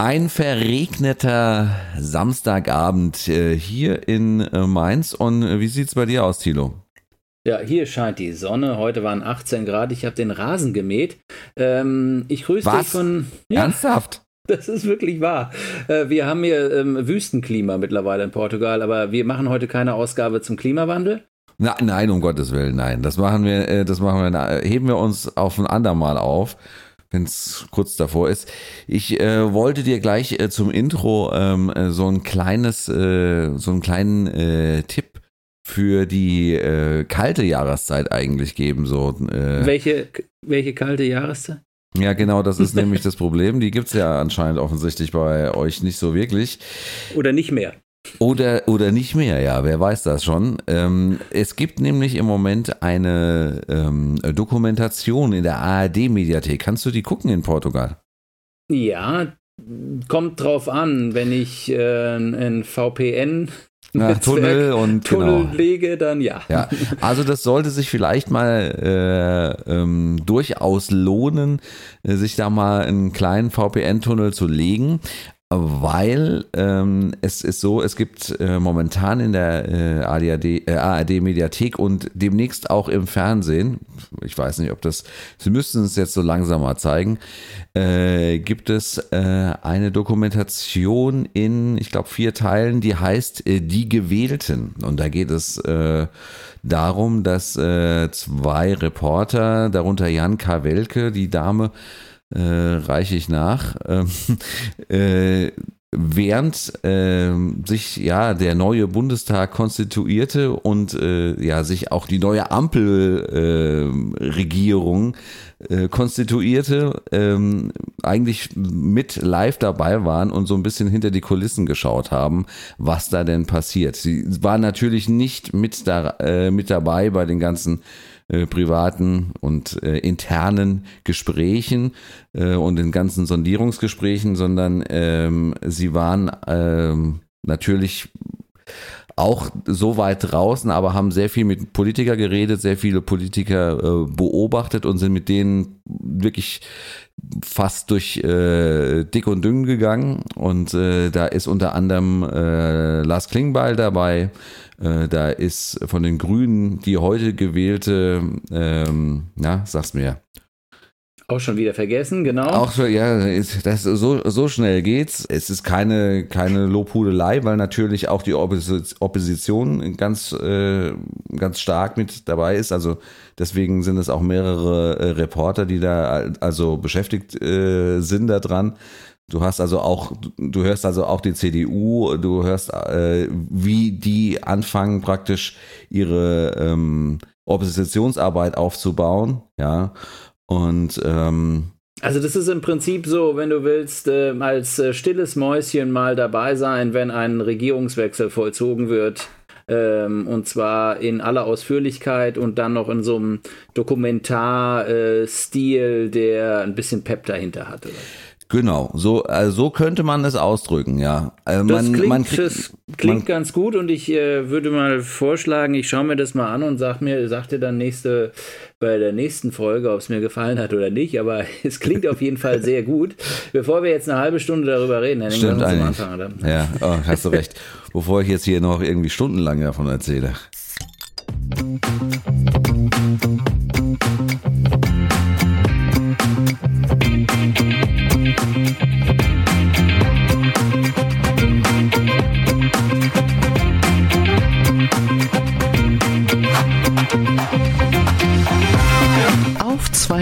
Ein verregneter Samstagabend äh, hier in äh, Mainz. Und äh, wie sieht's bei dir aus, Thilo? Ja, hier scheint die Sonne. Heute waren 18 Grad. Ich habe den Rasen gemäht. Ähm, ich grüße Was? dich von. Ernsthaft? Das ist wirklich wahr. Wir haben hier ähm, Wüstenklima mittlerweile in Portugal, aber wir machen heute keine Ausgabe zum Klimawandel. Na, nein, um Gottes Willen, nein. Das machen wir, das machen wir, heben wir uns auf ein andermal auf, wenn es kurz davor ist. Ich äh, wollte dir gleich äh, zum Intro ähm, äh, so ein kleines, äh, so einen kleinen äh, Tipp für die äh, kalte Jahreszeit eigentlich geben. So, Welche, welche kalte Jahreszeit? ja, genau, das ist nämlich das Problem. Die gibt's ja anscheinend offensichtlich bei euch nicht so wirklich. Oder nicht mehr? Oder, oder nicht mehr, ja, wer weiß das schon. Ähm, es gibt nämlich im Moment eine ähm, Dokumentation in der ARD-Mediathek. Kannst du die gucken in Portugal? Ja, kommt drauf an. Wenn ich äh, ein VPN Ja, Tunnel und Tunnel genau. lege, dann ja. Ja, also das sollte sich vielleicht mal äh, ähm, durchaus lohnen, äh, sich da mal einen kleinen VPN-Tunnel zu legen, weil ähm, es ist so, es gibt äh, momentan in der äh, ARD, äh, ARD Mediathek und demnächst auch im Fernsehen, ich weiß nicht, ob das, sie müssten es jetzt so langsam mal zeigen, äh, gibt es äh, eine Dokumentation in, ich glaube, vier Teilen, die heißt äh, Die Gewählten. Und da geht es äh, darum, dass äh, zwei Reporter, darunter Jan K. Welke, die Dame, äh, reiche ich nach, ähm, äh, während ähm, sich ja der neue Bundestag konstituierte und äh, ja sich auch die neue Ampelregierung äh, äh, konstituierte, ähm, eigentlich mit live dabei waren und so ein bisschen hinter die Kulissen geschaut haben, was da denn passiert. Sie waren natürlich nicht mit, da, äh, mit dabei bei den ganzen äh, privaten und äh, internen Gesprächen äh, und den ganzen Sondierungsgesprächen, sondern ähm, sie waren ähm, natürlich auch so weit draußen, aber haben sehr viel mit Politiker geredet, sehr viele Politiker äh, beobachtet und sind mit denen wirklich fast durch äh, dick und dünn gegangen. Und äh, da ist unter anderem äh, Lars Klingbeil dabei. Äh, da ist von den Grünen die heute gewählte, ähm, na, sag's mir. Auch schon wieder vergessen, genau. Auch so, ja, das, so, so schnell geht's. Es ist keine, keine Lobhudelei, weil natürlich auch die Oppos- Opposition ganz, äh, ganz stark mit dabei ist. Also deswegen sind es auch mehrere äh, Reporter, die da also beschäftigt äh, sind da dran. Du hast also auch, du hörst also auch die CDU, du hörst, äh, wie die anfangen praktisch ihre ähm, Oppositionsarbeit aufzubauen, ja. Und ähm, Also das ist im Prinzip so, wenn du willst, äh, als äh, stilles Mäuschen mal dabei sein, wenn ein Regierungswechsel vollzogen wird. Ähm, und zwar in aller Ausführlichkeit und dann noch in so einem Dokumentar-Stil, der ein bisschen Pep dahinter hat. Genau, so, also so könnte man es ausdrücken, ja. Also Das man, klingt, man kriegt, das klingt man- ganz gut und ich äh, würde mal vorschlagen, ich schaue mir das mal an und sag mir, sag dir dann nächste, bei der nächsten Folge, ob es mir gefallen hat oder nicht, aber es klingt auf jeden Fall sehr gut. Bevor wir jetzt eine halbe Stunde darüber reden, Henning, Stimmt lass uns eigentlich. am Anfang, oder? Ja, oh, hast du recht. Bevor ich jetzt hier noch irgendwie stundenlang davon erzähle.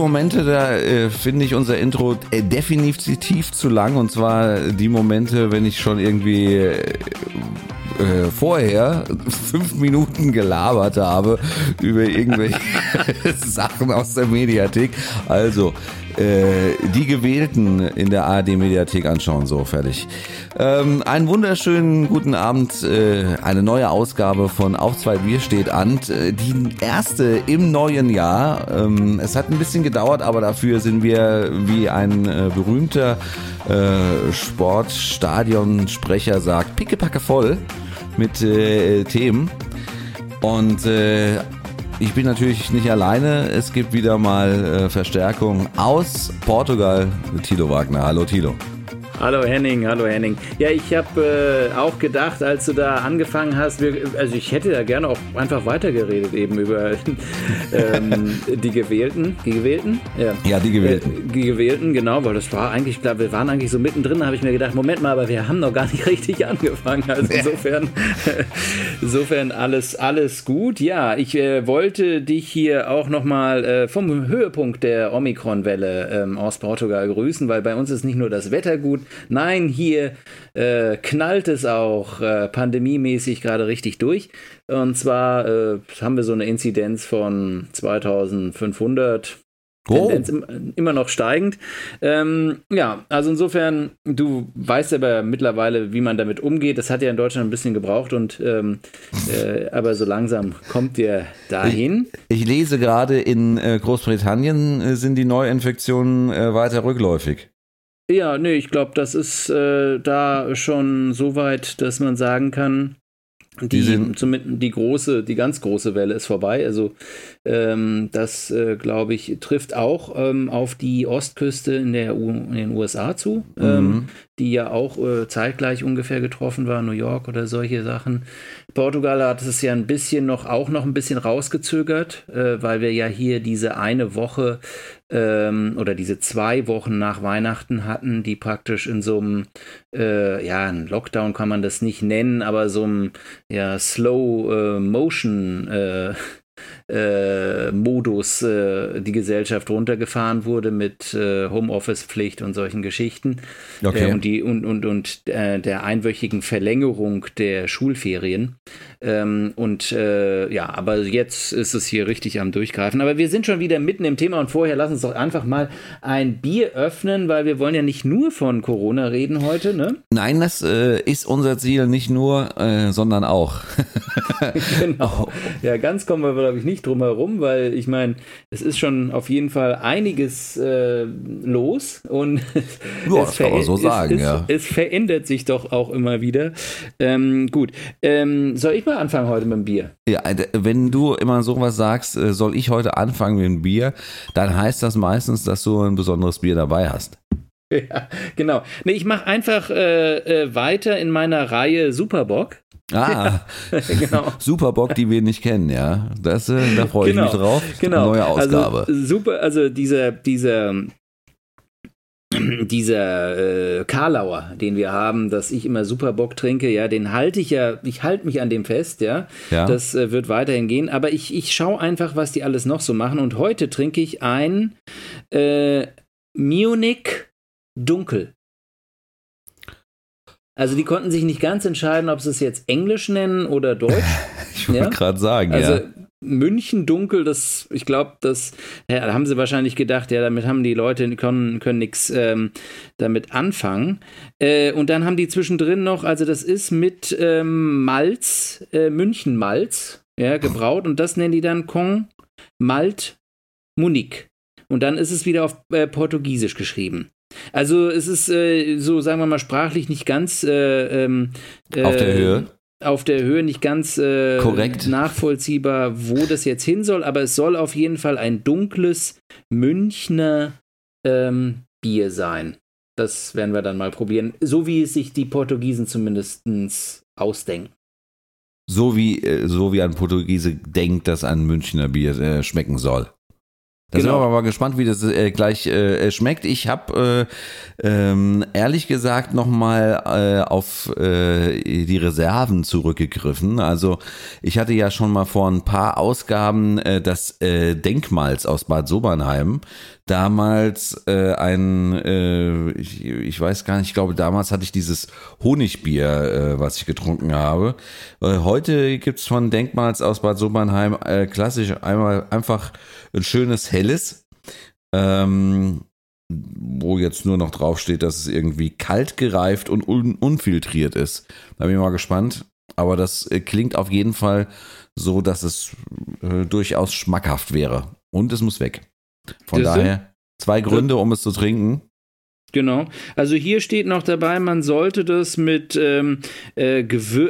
Momente, da äh, finde ich unser Intro äh, definitiv zu lang. Und zwar die Momente, wenn ich schon irgendwie äh, äh, vorher fünf Minuten gelabert habe über irgendwelche Sachen aus der Mediathek. Also, die Gewählten in der ARD-Mediathek anschauen. So, fertig. Ähm, einen wunderschönen guten Abend. Äh, eine neue Ausgabe von Auf zwei Bier steht an. Äh, die erste im neuen Jahr. Ähm, es hat ein bisschen gedauert, aber dafür sind wir wie ein äh, berühmter äh, Sportstadionsprecher sagt, pickepacke voll mit äh, Themen. Und äh, ich bin natürlich nicht alleine. Es gibt wieder mal äh, Verstärkung aus Portugal. Tilo Wagner. Hallo Tilo. Hallo Henning, hallo Henning. Ja, ich habe äh, auch gedacht, als du da angefangen hast, wir, also ich hätte da gerne auch einfach weitergeredet eben über ähm, die Gewählten. Die Gewählten? Ja, ja die Gewählten. Äh, die Gewählten, genau, weil das war eigentlich, glaube wir waren eigentlich so mittendrin, habe ich mir gedacht, Moment mal, aber wir haben noch gar nicht richtig angefangen. Also insofern, insofern alles, alles gut. Ja, ich äh, wollte dich hier auch nochmal äh, vom Höhepunkt der Omikron-Welle ähm, aus Portugal grüßen, weil bei uns ist nicht nur das Wetter gut, Nein, hier äh, knallt es auch äh, pandemiemäßig gerade richtig durch. Und zwar äh, haben wir so eine Inzidenz von 2500. Oh. Tendenz immer noch steigend. Ähm, ja, also insofern, du weißt aber mittlerweile, wie man damit umgeht. Das hat ja in Deutschland ein bisschen gebraucht und ähm, äh, aber so langsam kommt ihr dahin. Ich, ich lese gerade, in äh, Großbritannien äh, sind die Neuinfektionen äh, weiter rückläufig. Ja, nee, ich glaube, das ist äh, da schon so weit, dass man sagen kann, die, die, zumindest die große, die ganz große Welle ist vorbei. Also ähm, das, äh, glaube ich, trifft auch ähm, auf die Ostküste in, der U in den USA zu, ähm, mhm. ähm, die ja auch äh, zeitgleich ungefähr getroffen war, New York oder solche Sachen. Portugal hat es ja ein bisschen noch, auch noch ein bisschen rausgezögert, äh, weil wir ja hier diese eine Woche ähm, oder diese zwei Wochen nach Weihnachten hatten, die praktisch in so einem, äh, ja, ein Lockdown kann man das nicht nennen, aber so einem ja, Slow äh, Motion äh, äh, Modus äh, die Gesellschaft runtergefahren wurde mit äh, Homeoffice-Pflicht und solchen Geschichten. Okay. Äh, und, die, und, und, und äh, der einwöchigen Verlängerung der Schulferien. Ähm, und äh, ja, aber jetzt ist es hier richtig am Durchgreifen. Aber wir sind schon wieder mitten im Thema und vorher lass uns doch einfach mal ein Bier öffnen, weil wir wollen ja nicht nur von Corona reden heute, ne? Nein, das ist unser Ziel, nicht nur, sondern auch. genau. Ja, ganz kommen wir, glaube ich, nicht drum herum, weil ich meine, es ist schon auf jeden Fall einiges äh, los und ja, es, man so sagen, es, ja. es, verändert sich doch auch immer wieder. Ähm, gut, ähm, soll ich mal anfangen heute mit dem Bier? Ja, wenn du immer sowas sagst, äh, soll ich heute anfangen mit dem Bier, dann heißt das meistens, dass du ein besonderes Bier dabei hast. Ja, genau. Nee, ich mache einfach äh, äh, weiter in meiner Reihe Superbock. Ah, genau. Superbock, die wir nicht kennen, ja. Das, äh, da freue genau, ich mich drauf. Genau. Neue Ausgabe. Also, super, also dieser, dieser, dieser äh, Karlauer, den wir haben, dass ich immer Superbock trinke, ja, den halte ich ja, ich halte mich an dem fest, ja. ja. Das äh, wird weiterhin gehen, aber ich, ich schaue einfach, was die alles noch so machen. Und heute trinke ich ein äh, Munich Dunkel. Also die konnten sich nicht ganz entscheiden, ob sie es jetzt Englisch nennen oder Deutsch. ich wollte ja? gerade sagen, also, ja. München dunkel, das, ich glaube, das ja, da haben sie wahrscheinlich gedacht, ja, damit haben die Leute können, können nichts ähm, damit anfangen. Äh, und dann haben die zwischendrin noch, also das ist mit ähm, Malz, äh, München Malz, ja, gebraut und das nennen die dann Kong Malt Munich. Und dann ist es wieder auf äh, Portugiesisch geschrieben. Also es ist äh, so, sagen wir mal, sprachlich nicht ganz äh, ähm, auf der Höhe. Auf der Höhe nicht ganz äh, Korrekt. nachvollziehbar, wo das jetzt hin soll, aber es soll auf jeden Fall ein dunkles Münchner ähm, Bier sein. Das werden wir dann mal probieren, so wie es sich die Portugiesen zumindest ausdenken. So wie, äh, so wie ein Portugiese denkt, dass ein Münchner Bier äh, schmecken soll. Da Genau. sind wir aber mal gespannt, wie das äh, gleich äh, schmeckt. Ich habe äh, ähm, ehrlich gesagt nochmal äh, auf äh, die Reserven zurückgegriffen. Also ich hatte ja schon mal vor ein paar Ausgaben äh, das äh, Denkmals aus Bad Sobernheim. Damals äh, ein, äh, ich, ich weiß gar nicht, ich glaube damals hatte ich dieses Honigbier, äh, was ich getrunken habe. Äh, heute gibt's von Denkmals aus Bad Sobernheim äh, klassisch einmal einfach ein schönes helles, ähm, wo jetzt nur noch draufsteht, dass es irgendwie kalt gereift und un unfiltriert ist. Da bin ich mal gespannt. Aber das äh, klingt auf jeden Fall so, dass es äh, durchaus schmackhaft wäre. Und es muss weg. Von Siehste? daher zwei Gründe, um es zu trinken. Genau. Also hier steht noch dabei, man sollte das mit ähm, äh,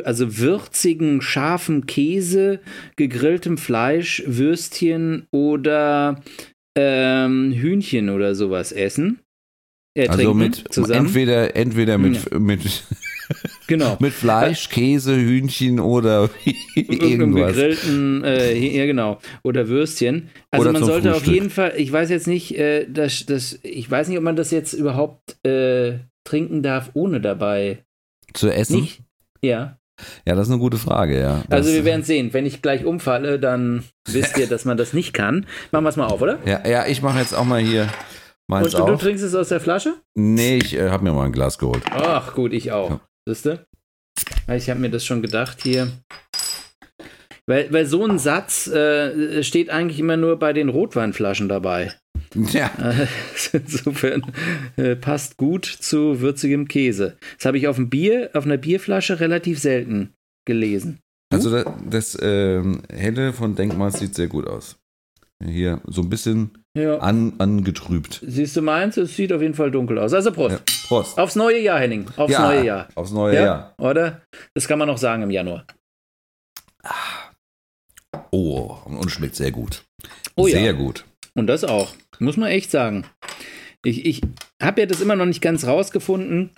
also würzigen, scharfen Käse, gegrilltem Fleisch, Würstchen oder ähm, Hühnchen oder sowas essen. Äh, Also mit zusammen. entweder entweder mit, mit, genau. mit Fleisch, Käse, Hühnchen oder irgendwas. gegrillten, äh, ja genau, oder Würstchen. Also Oder man sollte auf Frühstück. jeden Fall, ich weiß jetzt nicht, äh, das, das, ich weiß nicht, ob man das jetzt überhaupt äh, trinken darf, ohne dabei. Zu essen? Nicht? Ja. Ja, das ist eine gute Frage, ja. Das, Also wir werden sehen. Wenn ich gleich umfalle, dann wisst ihr, dass man das nicht kann. Machen wir es mal auf, oder? ja, ja, ich mache jetzt auch mal hier meins Und du, du auf. trinkst es aus der Flasche? Nee, ich äh, habe mir mal ein Glas geholt. Ach gut, ich auch. Siehst du? Ich habe mir das schon gedacht hier. Weil, weil so ein Satz äh, steht eigentlich immer nur bei den Rotweinflaschen dabei. Ja, Äh, Insofern äh, passt gut zu würzigem Käse. Das habe ich auf dem Bier, auf einer Bierflasche relativ selten gelesen. also das, das ähm, Helle von Denkmal sieht sehr gut aus. Hier so ein bisschen Ja. an, angetrübt. Siehst du meins? Es sieht auf jeden Fall dunkel aus. Also Prost. Ja. Prost. Aufs neue Jahr, Henning. Aufs Ja, neue Jahr. Aufs neue Ja? Jahr. Oder? Das kann man noch sagen im Januar. Oh, und schmeckt sehr gut. Oh sehr gut. Und das auch. Muss man echt sagen. Ich, ich habe ja das immer noch nicht ganz rausgefunden.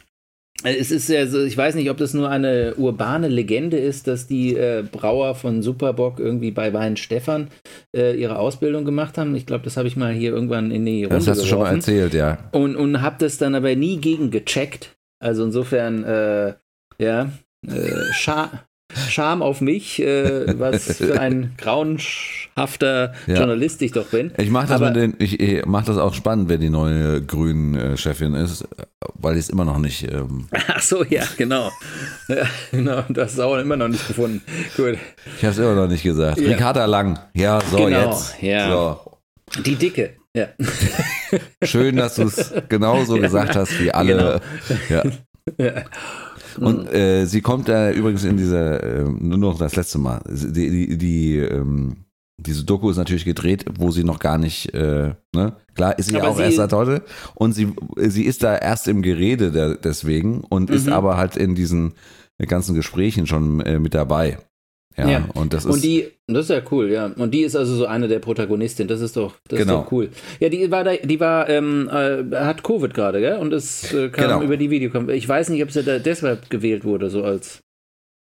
Es ist ja so, ich weiß nicht, ob das nur eine urbane Legende ist, dass die äh, Brauer von Superbock irgendwie bei Wein Stefan äh, ihre Ausbildung gemacht haben. Ich glaube, das habe ich mal hier irgendwann in die Runde Das hast du schon mal geworfen. erzählt, ja. Und, und habe das dann aber nie gegen gecheckt. Also insofern, äh, ja, äh, Scha Scham auf mich, äh, was für ein grauenhafter Ja. Journalist ich doch bin. Ich mache das, Aber- mit den, ich, ich mach das auch spannend, wer die neue Grünen-Chefin ist, weil ich es immer noch nicht. Ähm, Ach so, ja, genau. Ja, genau, das ist auch immer noch nicht gefunden. Gut. ich habe es immer noch nicht gesagt. Ja. Ricarda Lang. Ja, so Genau, jetzt. ja. So. Die Dicke. Ja. Schön, dass du es genauso Ja, gesagt hast wie alle. Ja. ja. Und äh, sie kommt da übrigens in dieser, äh, nur noch das letzte Mal, die, die, die ähm, diese Doku ist natürlich gedreht, wo sie noch gar nicht, äh, ne? Klar, ist sie Aber auch sie- erst seit heute und sie, sie ist da erst im Gerede der, deswegen und ist Mhm. aber halt in diesen ganzen Gesprächen schon äh, mit dabei. Ja, Ja. und das ist, Und die, das ist ja cool, ja. Und die ist also so eine der Protagonistinnen. Das ist doch, das Genau. ist doch cool. Ja, die war da, die war, ähm, äh, hat Covid gerade, gell? Und es äh, kam Genau. über die Videokonferenz. Ich weiß nicht, ob sie da deshalb gewählt wurde, so als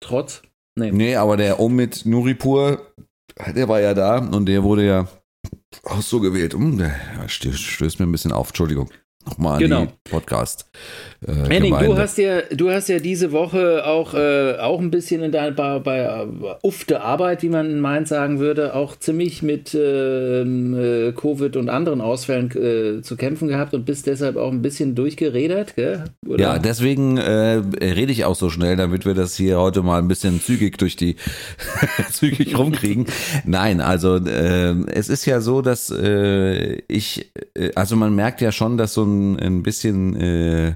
Trotz. Nee. nee, aber der Omid Nuripur, der war ja da und der wurde ja auch so gewählt. Hm, der stö- stößt mir ein bisschen auf, Entschuldigung. Nochmal an Genau. die Podcast. Äh, Henning, du Gemeinde. hast ja, du hast ja diese Woche auch, äh, auch ein bisschen in deiner bei, bei äh, ufte Arbeit, wie man in Mainz sagen würde, auch ziemlich mit ähm, äh, Covid und anderen Ausfällen äh, zu kämpfen gehabt und bist deshalb auch ein bisschen durchgeredert, gell? Oder? Ja, deswegen äh, rede ich auch so schnell, damit wir das hier heute mal ein bisschen zügig durch die zügig rumkriegen. Nein, also äh, es ist ja so, dass äh, ich, äh, also man merkt ja schon, dass so ein, ein bisschen äh,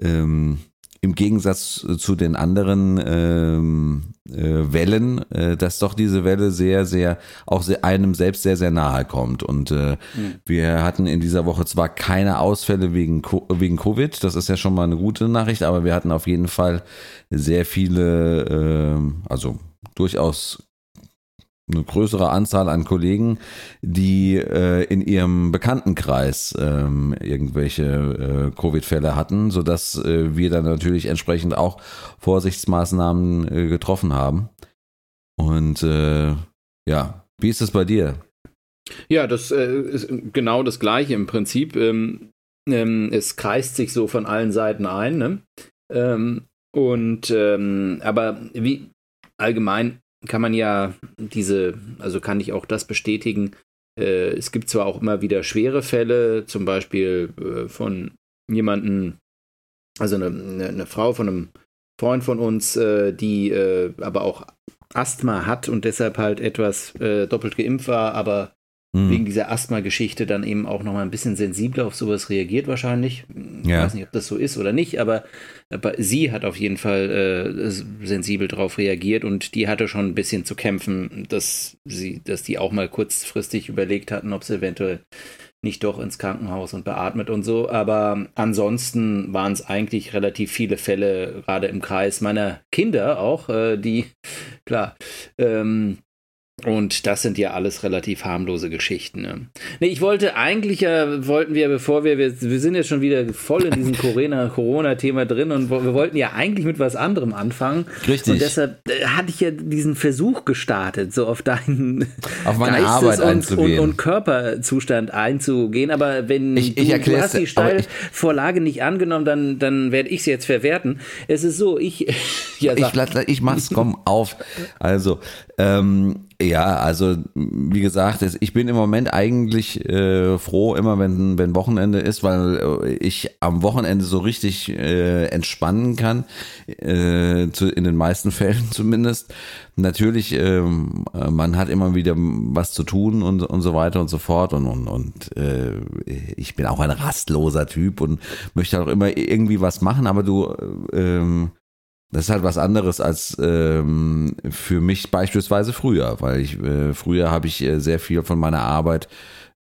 ähm, im Gegensatz zu den anderen ähm, äh, Wellen, äh, dass doch diese Welle sehr, sehr, auch sehr, einem selbst sehr, sehr nahe kommt. Und äh, wir hatten in dieser Woche zwar keine Ausfälle wegen, wegen Covid, das ist ja schon mal eine gute Nachricht, aber wir hatten auf jeden Fall sehr viele, ähm, also durchaus eine größere Anzahl an Kollegen, die äh, in ihrem Bekanntenkreis ähm, irgendwelche äh, Covid-Fälle hatten, sodass äh, wir dann natürlich entsprechend auch Vorsichtsmaßnahmen äh, getroffen haben. Und äh, ja, wie ist es bei dir? Ja, das äh, ist genau das Gleiche im Prinzip. Ähm, ähm, es kreist sich so von allen Seiten ein. Ne? Ähm, und ähm, aber wie allgemein kann man ja diese, also kann ich auch das bestätigen. Äh, es gibt zwar auch immer wieder schwere Fälle, zum Beispiel äh, von jemandem, also eine, eine, Frau von einem Freund von uns, äh, die äh, aber auch Asthma hat und deshalb halt etwas äh, doppelt geimpft war, aber mhm. wegen dieser Asthma-Geschichte dann eben auch nochmal ein bisschen sensibler auf sowas reagiert wahrscheinlich. Ich ja. weiß nicht, ob das so ist oder nicht, aber, aber sie hat auf jeden Fall äh, sensibel darauf reagiert und die hatte schon ein bisschen zu kämpfen, dass sie, dass die auch mal kurzfristig überlegt hatten, ob sie eventuell nicht doch ins Krankenhaus und beatmet und so. Aber ansonsten waren es eigentlich relativ viele Fälle, gerade im Kreis meiner Kinder auch, äh, die, klar, ähm, und das sind ja alles relativ harmlose Geschichten. Ne? Nee, ich wollte eigentlich ja, wollten wir, bevor wir, wir, wir sind jetzt schon wieder voll in diesem Corona-Thema drin und wir wollten ja eigentlich mit was anderem anfangen. Richtig. Und deshalb äh, hatte ich ja diesen Versuch gestartet, so auf deinen auf meine Geistes Arbeit und, einzugehen. Und, und, Körperzustand einzugehen. Aber wenn ich, ich du, du hast die Steilvorlage nicht angenommen, dann, dann werde ich sie jetzt verwerten. Es ist so, ich, ja, ich, ich mach's, komm auf. Also, ähm, ja, also wie gesagt, ich bin im Moment eigentlich äh, froh, immer wenn, wenn Wochenende ist, weil äh, ich am Wochenende so richtig äh, entspannen kann, äh, zu, in den meisten Fällen zumindest. Natürlich, äh, man hat immer wieder was zu tun und, und so weiter und so fort und, und, und äh, ich bin auch ein rastloser Typ und möchte auch immer irgendwie was machen, aber du äh, das ist halt was anderes als ähm, für mich beispielsweise früher, weil ich äh, früher habe ich äh, sehr viel von meiner Arbeit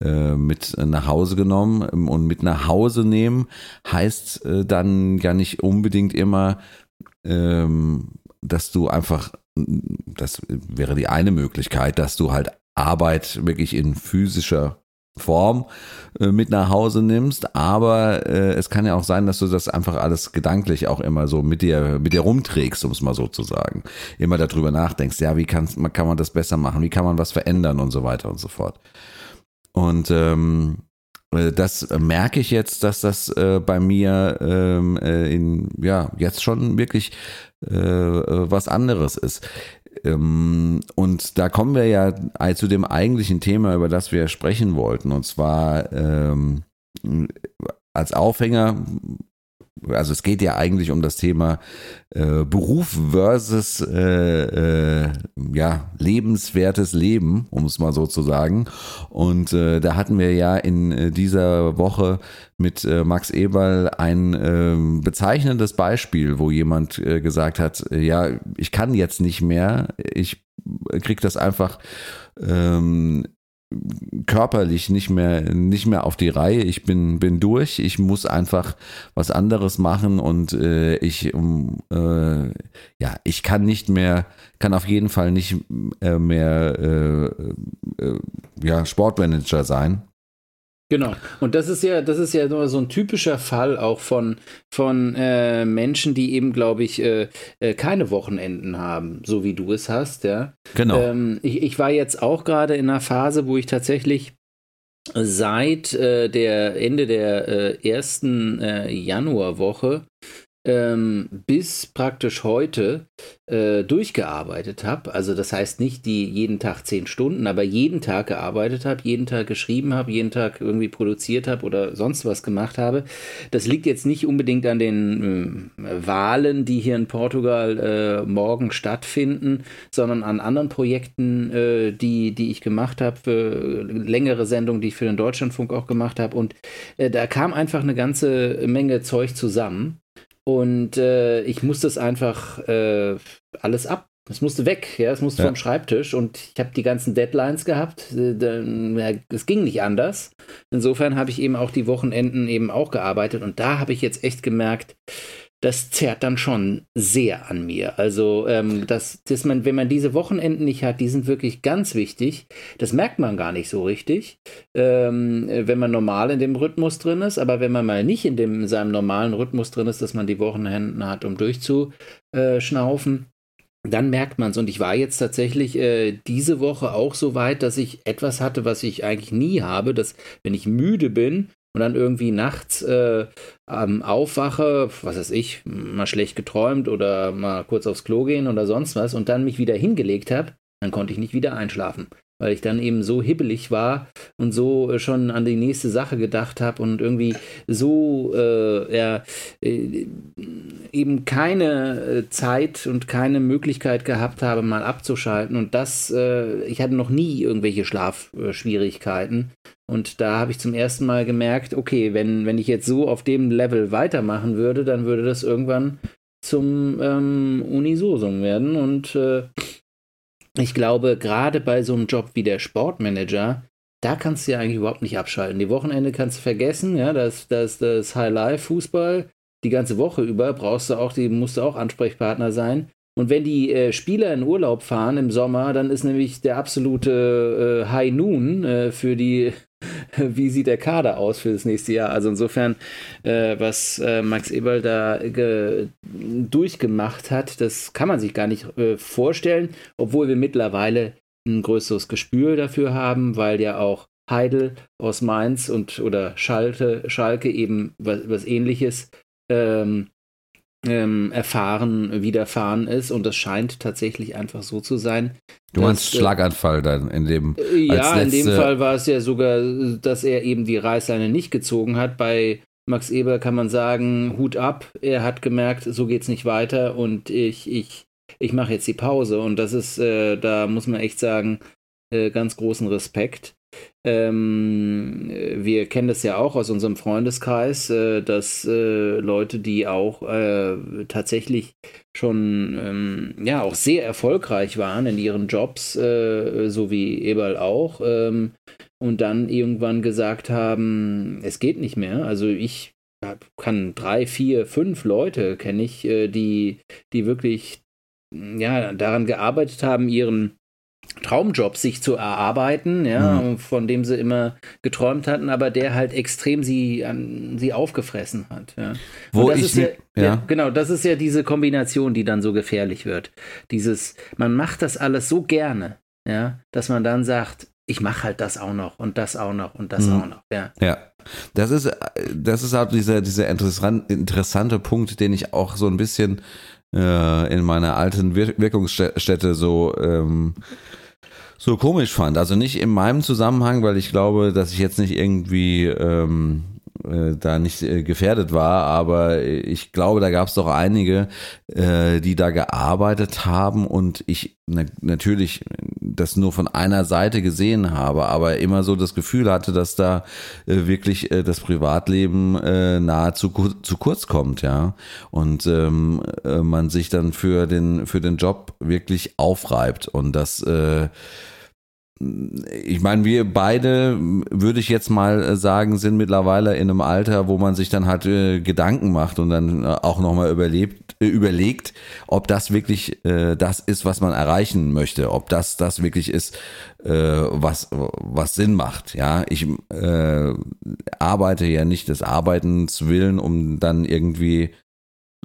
äh, mit nach Hause genommen. Und mit nach Hause nehmen heißt äh, dann ja nicht unbedingt immer, ähm, dass du einfach, das wäre die eine Möglichkeit, dass du halt Arbeit wirklich in physischer Form äh, mit nach Hause nimmst, aber äh, es kann ja auch sein, dass du das einfach alles gedanklich auch immer so mit dir mit dir rumträgst, um es mal so zu sagen. Immer darüber nachdenkst, ja, wie kann, kann man das besser machen, wie kann man was verändern und so weiter und so fort. Und ähm, äh, das merke ich jetzt, dass das äh, bei mir ähm, äh, in, ja, jetzt schon wirklich äh, äh was anderes ist. Ähm, und da kommen wir ja zu dem eigentlichen Thema, über das wir sprechen wollten. Und zwar ähm, als Aufhänger also es geht ja eigentlich um das Thema äh, Beruf versus äh, äh, ja, lebenswertes Leben, um es mal so zu sagen. Und äh, da hatten wir ja in äh, dieser Woche mit äh, Max Eberl ein äh, bezeichnendes Beispiel, wo jemand gesagt hat, ja, ich kann jetzt nicht mehr, ich krieg das einfach ähm, körperlich nicht mehr nicht mehr auf die Reihe. Ich bin bin durch. Ich muss einfach was anderes machen und äh, ich äh, ja ich kann nicht mehr kann auf jeden Fall nicht äh, mehr äh, äh, ja Sportmanager sein. Genau. Und das ist ja, das ist ja so ein typischer Fall auch von, von äh, Menschen, die eben, glaube ich, äh, äh, keine Wochenenden haben, so wie du es hast, ja. Genau. Ähm, ich, ich war jetzt auch gerade in einer Phase, wo ich tatsächlich seit äh, der Ende der äh, ersten Januarwoche ähm, bis praktisch heute äh, durchgearbeitet habe. Also das heißt nicht die jeden Tag zehn Stunden, aber jeden Tag gearbeitet habe, jeden Tag geschrieben habe, jeden Tag irgendwie produziert habe oder sonst was gemacht habe. Das liegt jetzt nicht unbedingt an den äh, Wahlen, die hier in Portugal äh, morgen stattfinden, sondern an anderen Projekten, äh, die, die ich gemacht habe, längere Sendungen, die ich für den Deutschlandfunk auch gemacht habe. Und äh, da kam einfach eine ganze Menge Zeug zusammen. Und äh, ich musste es einfach äh, alles ab. Es musste weg, ja, es musste ja. vom Schreibtisch und ich habe die ganzen Deadlines gehabt. Äh, es ging nicht anders. Insofern habe ich eben auch die Wochenenden eben auch gearbeitet und da habe ich jetzt echt gemerkt, das zerrt dann schon sehr an mir. Also, ähm, dass, dass man, wenn man diese Wochenenden nicht hat, die sind wirklich ganz wichtig. Das merkt man gar nicht so richtig, ähm, wenn man normal in dem Rhythmus drin ist. Aber wenn man mal nicht in, dem, in seinem normalen Rhythmus drin ist, dass man die Wochenenden hat, um durchzuschnaufen, dann merkt man es. Und ich war jetzt tatsächlich äh, diese Woche auch so weit, dass ich etwas hatte, was ich eigentlich nie habe, dass wenn ich müde bin und dann irgendwie nachts äh, aufwache, was weiß ich, mal schlecht geträumt oder mal kurz aufs Klo gehen oder sonst was und dann mich wieder hingelegt habe, dann konnte ich nicht wieder einschlafen weil ich dann eben so hibbelig war und so äh, schon an die nächste Sache gedacht habe und irgendwie so äh, ja, äh, eben keine äh, Zeit und keine Möglichkeit gehabt habe, mal abzuschalten. Und das, äh, ich hatte noch nie irgendwelche Schlafschwierigkeiten. Und da habe ich zum ersten Mal gemerkt, okay, wenn, wenn ich jetzt so auf dem Level weitermachen würde, dann würde das irgendwann zum ähm, Unisosum werden. Und äh, ich glaube, gerade bei so einem Job wie der Sportmanager, da kannst du ja eigentlich überhaupt nicht abschalten. Die Wochenende kannst du vergessen, ja, das, das, das High-Life-Fußball. Die ganze Woche über brauchst du auch, die musst du auch Ansprechpartner sein. Und wenn die äh, Spieler in Urlaub fahren im Sommer, dann ist nämlich der absolute äh, High Noon äh, für die wie sieht der Kader aus für das nächste Jahr? Also insofern, äh, was äh, Max Eberl da durchgemacht hat, das kann man sich gar nicht äh, vorstellen, obwohl wir mittlerweile ein größeres Gespür dafür haben, weil ja auch Heidel aus Mainz und oder Schalke, Schalke eben was, was ähnliches ähm, ähm, erfahren, widerfahren ist. Und das scheint tatsächlich einfach so zu sein. Du meinst dass, äh, Schlaganfall dann in dem. Äh, ja, in dem Fall war es ja sogar, dass er eben die Reißleine nicht gezogen hat. Bei Max Eber kann man sagen, Hut ab. Er hat gemerkt, so geht's nicht weiter und ich, ich, ich mache jetzt die Pause. Und das ist, äh, da muss man echt sagen, äh, ganz großen Respekt. Ähm, wir kennen das ja auch aus unserem Freundeskreis, äh, dass äh, Leute, die auch äh, tatsächlich schon ähm, ja auch sehr erfolgreich waren in ihren Jobs, äh, so wie Eberl auch, ähm, und dann irgendwann gesagt haben, es geht nicht mehr. Also ich kann drei, vier, fünf Leute kenne ich, äh, die, die wirklich ja daran gearbeitet haben, ihren Traumjob sich zu erarbeiten, ja, mhm. von dem sie immer geträumt hatten, aber der halt extrem sie an sie aufgefressen hat. Ja. Wo ich ja, ja. ja, genau, das ist ja diese Kombination, die dann so gefährlich wird. Dieses, man macht das alles so gerne, ja, dass man dann sagt, ich mache halt das auch noch und das auch noch und das mhm. auch noch. Ja. ja. Das ist, das ist halt dieser, dieser interessante Punkt, den ich auch so ein bisschen äh, in meiner alten Wirkungsstätte so ähm, so komisch fand. Also nicht in meinem Zusammenhang, weil ich glaube, dass ich jetzt nicht irgendwie ähm, äh, da nicht äh, gefährdet war, aber ich glaube, da gab es doch einige, äh, die da gearbeitet haben und ich na natürlich das nur von einer Seite gesehen habe, aber immer so das Gefühl hatte, dass da äh, wirklich äh, das Privatleben äh, nahezu zu kurz kommt, ja, und ähm, äh, man sich dann für den für den Job wirklich aufreibt und das äh, ich meine, wir beide, würde ich jetzt mal äh, sagen, sind mittlerweile in einem Alter, wo man sich dann halt äh, Gedanken macht und dann äh, auch nochmal überlebt, äh, überlegt, ob das wirklich äh, das ist, was man erreichen möchte, ob das das wirklich ist, äh, was, was Sinn macht. Ja, ich arbeite ja nicht des Arbeitens willen, um dann irgendwie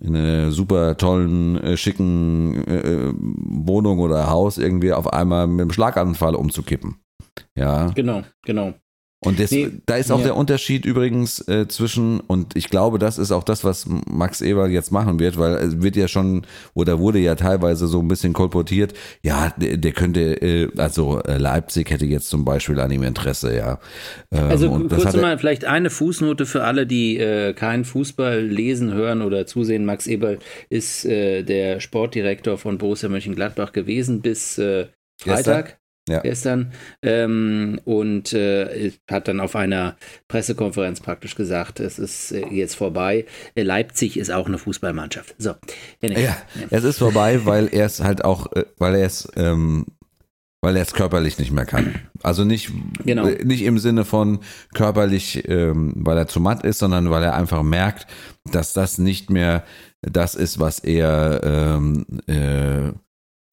in einer super tollen, äh, schicken äh, äh, Wohnung oder Haus irgendwie auf einmal mit einem Schlaganfall umzukippen. Ja. Genau, genau. Und das, nee, da ist auch ja. der Unterschied übrigens äh, zwischen, und ich glaube, das ist auch das, was Max Eber jetzt machen wird, weil es wird ja schon, oder wurde ja teilweise so ein bisschen kolportiert, ja, der, der könnte, äh, also äh, Leipzig hätte jetzt zum Beispiel an ihm Interesse, ja. Ähm, also kurz mal vielleicht eine Fußnote für alle, die äh, keinen Fußball lesen, hören oder zusehen. Max Eber ist äh, der Sportdirektor von Borussia Mönchengladbach gewesen bis äh, Freitag ja. gestern ähm, und äh, hat dann auf einer Pressekonferenz praktisch gesagt, es ist äh, jetzt vorbei. Äh, Leipzig ist auch eine Fußballmannschaft. So, ja, ja, es ist vorbei, weil er es halt auch, äh, weil er es, ähm, weil er es körperlich nicht mehr kann. Also nicht, genau. nicht im Sinne von körperlich, ähm, weil er zu matt ist, sondern weil er einfach merkt, dass das nicht mehr das ist, was er ähm, äh,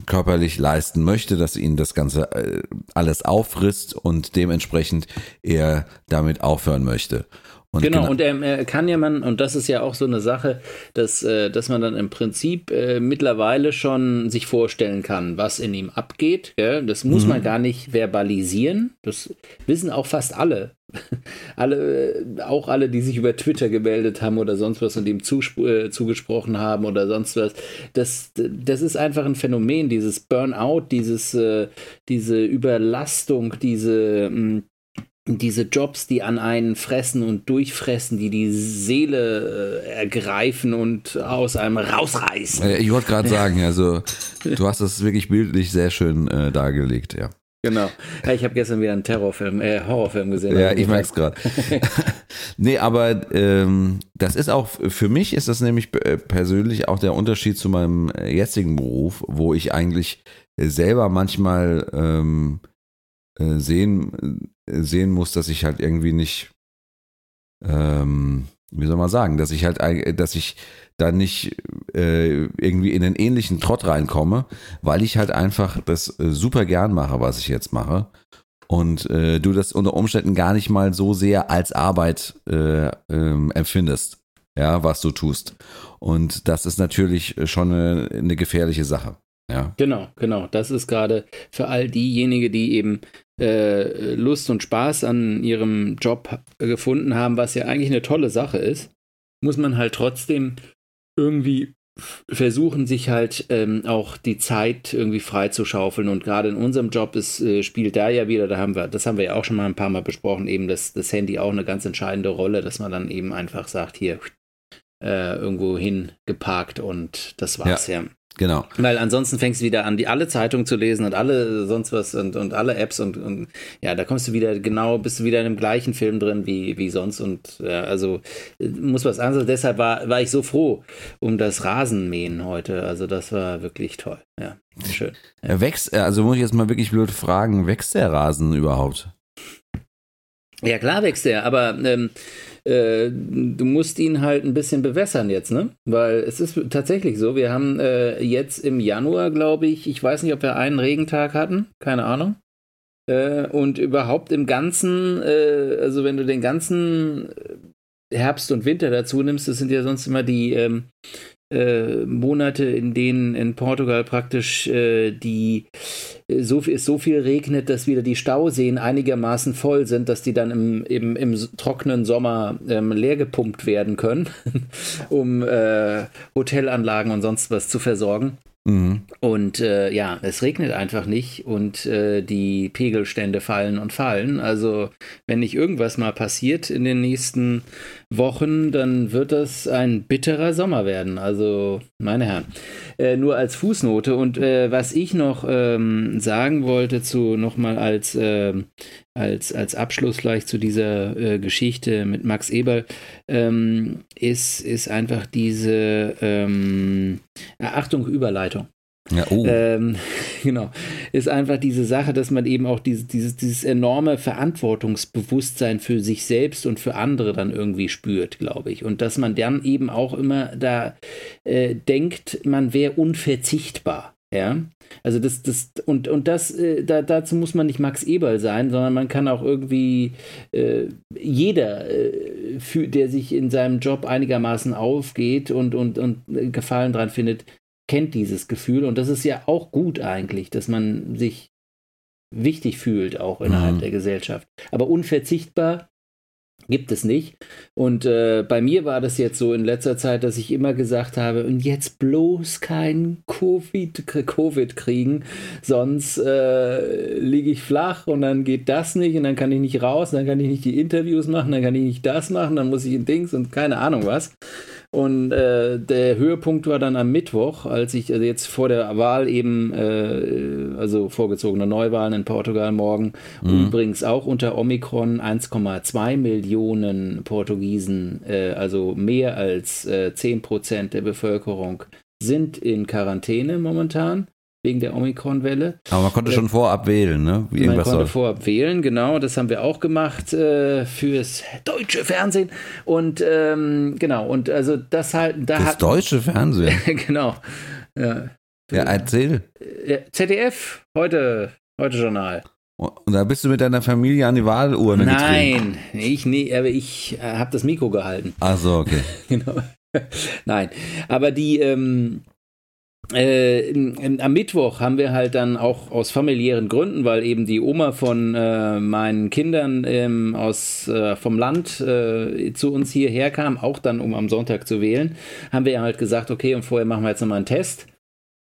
körperlich leisten möchte, dass ihn das Ganze äh, alles auffrisst und dementsprechend er damit aufhören möchte. Und genau, genau, und er, er, kann ja man, und das ist ja auch so eine Sache, dass, äh, dass man dann im Prinzip äh, mittlerweile schon sich vorstellen kann, was in ihm abgeht. Gell? Das muss mhm. man gar nicht verbalisieren. Das wissen auch fast alle. alle, äh, auch alle, die sich über Twitter gemeldet haben oder sonst was und ihm äh, zugesprochen haben oder sonst was. Das, das ist einfach ein Phänomen, dieses Burnout, dieses, äh, diese Überlastung, diese mh, hm, diese Jobs, die an einen fressen und durchfressen, die die Seele äh, ergreifen und aus einem rausreißen. Ich wollte gerade sagen, also du hast das wirklich bildlich sehr schön äh, dargelegt, ja. Genau. Ja, ich habe gestern wieder einen Terrorfilm, äh, Horrorfilm gesehen. Ja, ich merke es gerade. nee, aber ähm, das ist auch, für mich ist das nämlich äh, persönlich auch der Unterschied zu meinem äh, jetzigen Beruf, wo ich eigentlich selber manchmal ähm, äh, sehen, äh, sehen muss, dass ich halt irgendwie nicht, ähm, wie soll man sagen, dass ich halt, dass ich da nicht äh, irgendwie in einen ähnlichen Trott reinkomme, weil ich halt einfach das äh, super gern mache, was ich jetzt mache. Und äh, du das unter Umständen gar nicht mal so sehr als Arbeit äh, ähm, empfindest, ja, was du tust. Und das ist natürlich schon eine, eine gefährliche Sache. Ja. Genau, genau. Das ist gerade für all diejenigen, die eben äh, Lust und Spaß an ihrem Job gefunden haben, was ja eigentlich eine tolle Sache ist, muss man halt trotzdem irgendwie versuchen, sich halt ähm, auch die Zeit irgendwie freizuschaufeln. Und gerade in unserem Job ist, äh, spielt da ja wieder, da haben wir, das haben wir ja auch schon mal ein paar Mal besprochen, eben das, das Handy auch eine ganz entscheidende Rolle, dass man dann eben einfach sagt, hier äh, irgendwo hin geparkt und das war's ja. ja. Genau. Weil ansonsten fängst du wieder an, die alle Zeitungen zu lesen und alle sonst was und, und alle Apps und, und ja, da kommst du wieder genau, bist du wieder in dem gleichen Film drin wie, wie sonst und ja, also muss was anderes. Deshalb war, war ich so froh um das Rasenmähen heute. Also das war wirklich toll. Ja, schön. Ja. Wächst, also muss ich jetzt mal wirklich blöd fragen, wächst der Rasen überhaupt? Ja, klar wächst er, aber ähm, äh, du musst ihn halt ein bisschen bewässern jetzt, ne? Weil es ist tatsächlich so, wir haben äh, jetzt im Januar, glaube ich, ich weiß nicht, ob wir einen Regentag hatten, keine Ahnung. Äh, und überhaupt im Ganzen, äh, also wenn du den ganzen Herbst und Winter dazu nimmst, das sind ja sonst immer die, ähm, äh, Monate, in denen in Portugal praktisch äh, die äh, so, es so viel regnet, dass wieder die Stauseen einigermaßen voll sind, dass die dann im, im, im trockenen Sommer ähm, leer gepumpt werden können, um äh, Hotelanlagen und sonst was zu versorgen. Mhm. Und äh, ja, es regnet einfach nicht und äh, die Pegelstände fallen und fallen. Also wenn nicht irgendwas mal passiert in den nächsten Wochen, dann wird das ein bitterer Sommer werden. Also meine Herren, äh, nur als Fußnote. Und äh, was ich noch ähm, sagen wollte zu nochmal als ähm, als, als Abschluss vielleicht zu dieser äh, Geschichte mit Max Eberl, ähm, ist, ist einfach diese ähm, Achtung, Überleitung. Ja, oh. ähm, genau. Ist einfach diese Sache, dass man eben auch diese, dieses, dieses enorme Verantwortungsbewusstsein für sich selbst und für andere dann irgendwie spürt, glaube ich. Und dass man dann eben auch immer da äh, denkt, man wäre unverzichtbar. Ja, also das, das, und, und das, äh, da, dazu muss man nicht Max Eberl sein, sondern man kann auch irgendwie äh, jeder, äh, für, der sich in seinem Job einigermaßen aufgeht und, und, und Gefallen dran findet, kennt dieses Gefühl. Und das ist ja auch gut eigentlich, dass man sich wichtig fühlt, auch innerhalb mhm. der Gesellschaft. Aber unverzichtbar Gibt es nicht. Und äh, bei mir war das jetzt so in letzter Zeit, dass ich immer gesagt habe, und jetzt bloß kein Covid, Covid kriegen, sonst äh, liege ich flach und dann geht das nicht und dann kann ich nicht raus, dann kann ich nicht die Interviews machen, dann kann ich nicht das machen, dann muss ich in Dings und keine Ahnung was. Und äh, der Höhepunkt war dann am Mittwoch, als ich also jetzt vor der Wahl eben, äh, also vorgezogene Neuwahlen in Portugal morgen, mhm. übrigens auch unter Omikron 1,2 Millionen Portugiesen, äh, also mehr als äh, 10 Prozent der Bevölkerung sind in Quarantäne momentan wegen der Omikron-Welle. Aber man konnte äh, schon vorab wählen, ne? Wie man konnte soll. vorab wählen, genau. Das haben wir auch gemacht äh, fürs deutsche Fernsehen. Und ähm, genau, und also das halt. Da das hat, deutsche Fernsehen? genau. Ja. Ja, erzähl. ZDF, heute, heute Journal. Und da bist du mit deiner Familie an die Wahlurne Nein, ich nee, aber ich äh, habe das Mikro gehalten. Ach so, okay. genau. Nein, aber die ähm, äh, in, in, am Mittwoch haben wir halt dann auch aus familiären Gründen, weil eben die Oma von äh, meinen Kindern ähm, aus, äh, vom Land äh, zu uns hierher kam, auch dann um am Sonntag zu wählen, haben wir halt gesagt, okay, und vorher machen wir jetzt nochmal einen Test.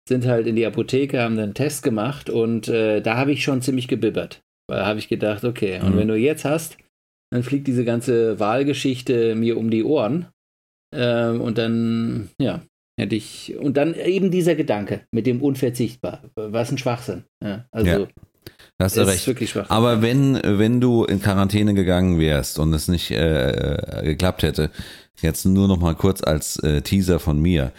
Sind halt in die Apotheke, haben einen Test gemacht und äh, da habe ich schon ziemlich gebibbert. Weil habe ich gedacht, okay, und mhm. wenn du jetzt hast, dann fliegt diese ganze Wahlgeschichte mir um die Ohren. Ähm, und dann, ja, Hätte ich, und dann eben dieser Gedanke mit dem unverzichtbar. Was ein Schwachsinn. Ja, also, ja. Hast du recht. Wirklich schwach. Aber wenn, wenn du in Quarantäne gegangen wärst und es nicht äh, geklappt hätte, jetzt nur noch mal kurz als äh, Teaser von mir,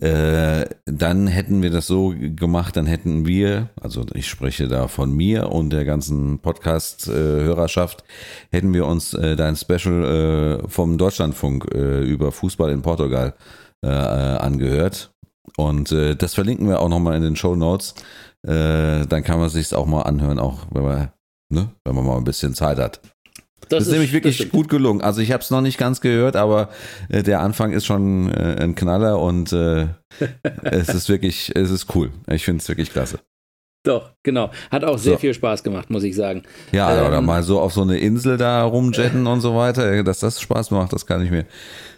äh, dann hätten wir das so gemacht, dann hätten wir, also ich spreche da von mir und der ganzen Podcast-Hörerschaft, hätten wir uns äh, dein Special äh, vom Deutschlandfunk äh, über Fußball in Portugal äh, angehört. Und äh, das verlinken wir auch nochmal in den Show Notes. Äh, dann kann man sich auch mal anhören, auch wenn man, ne, wenn man mal ein bisschen Zeit hat. Das, das ist, nämlich wirklich gut gelungen. Also ich habe es noch nicht ganz gehört, aber äh, der Anfang ist schon äh, ein Knaller und äh, es ist wirklich, es ist cool. Ich finde es wirklich klasse. Doch, genau. Hat auch sehr so. viel Spaß gemacht, muss ich sagen. Ja, ähm, oder mal so auf so eine Insel da rumjetten und so weiter, dass das Spaß macht, das kann ich mir.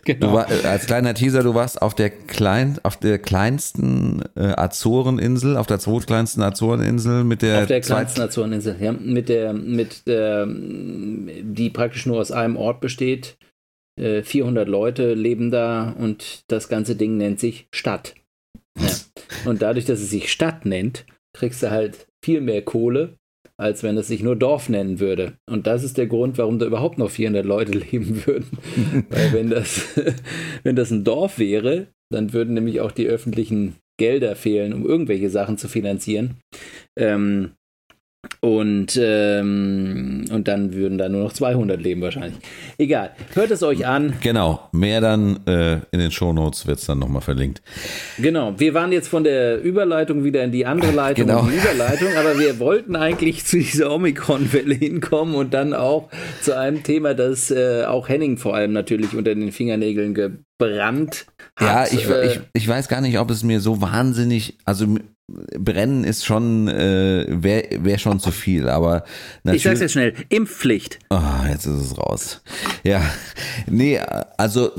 Genau. War, äh, als kleiner Teaser, du warst auf der klein, auf der kleinsten äh, Azoreninsel, auf der zweitkleinsten Azoreninsel mit der. Auf der kleinsten Azoreninsel, ja, mit der, mit der, die praktisch nur aus einem Ort besteht. Äh, 400 Leute leben da und das ganze Ding nennt sich Stadt. Ja. Und dadurch, dass es sich Stadt nennt, kriegst du halt viel mehr Kohle, als wenn es sich nur Dorf nennen würde. Und das ist der Grund, warum da überhaupt noch 400 Leute leben würden. Weil wenn das, wenn das ein Dorf wäre, dann würden nämlich auch die öffentlichen Gelder fehlen, um irgendwelche Sachen zu finanzieren. Ähm, und, ähm, und dann würden da nur noch 200 leben wahrscheinlich. Egal, hört es euch an. Genau, mehr dann äh, in den Shownotes wird es dann nochmal verlinkt. Genau, wir waren jetzt von der Überleitung wieder in die andere Leitung, genau. die Überleitung, aber wir wollten eigentlich zu dieser Omikron-Welle hinkommen und dann auch zu einem Thema, das äh, auch Henning vor allem natürlich unter den Fingernägeln gebrannt hat. Ja, ich, äh, ich, ich weiß gar nicht, ob es mir so wahnsinnig, also Brennen ist schon, äh, wäre wär schon zu viel, aber Ich sag's jetzt schnell, Impfpflicht. Oh, jetzt ist es raus. Ja, nee, also,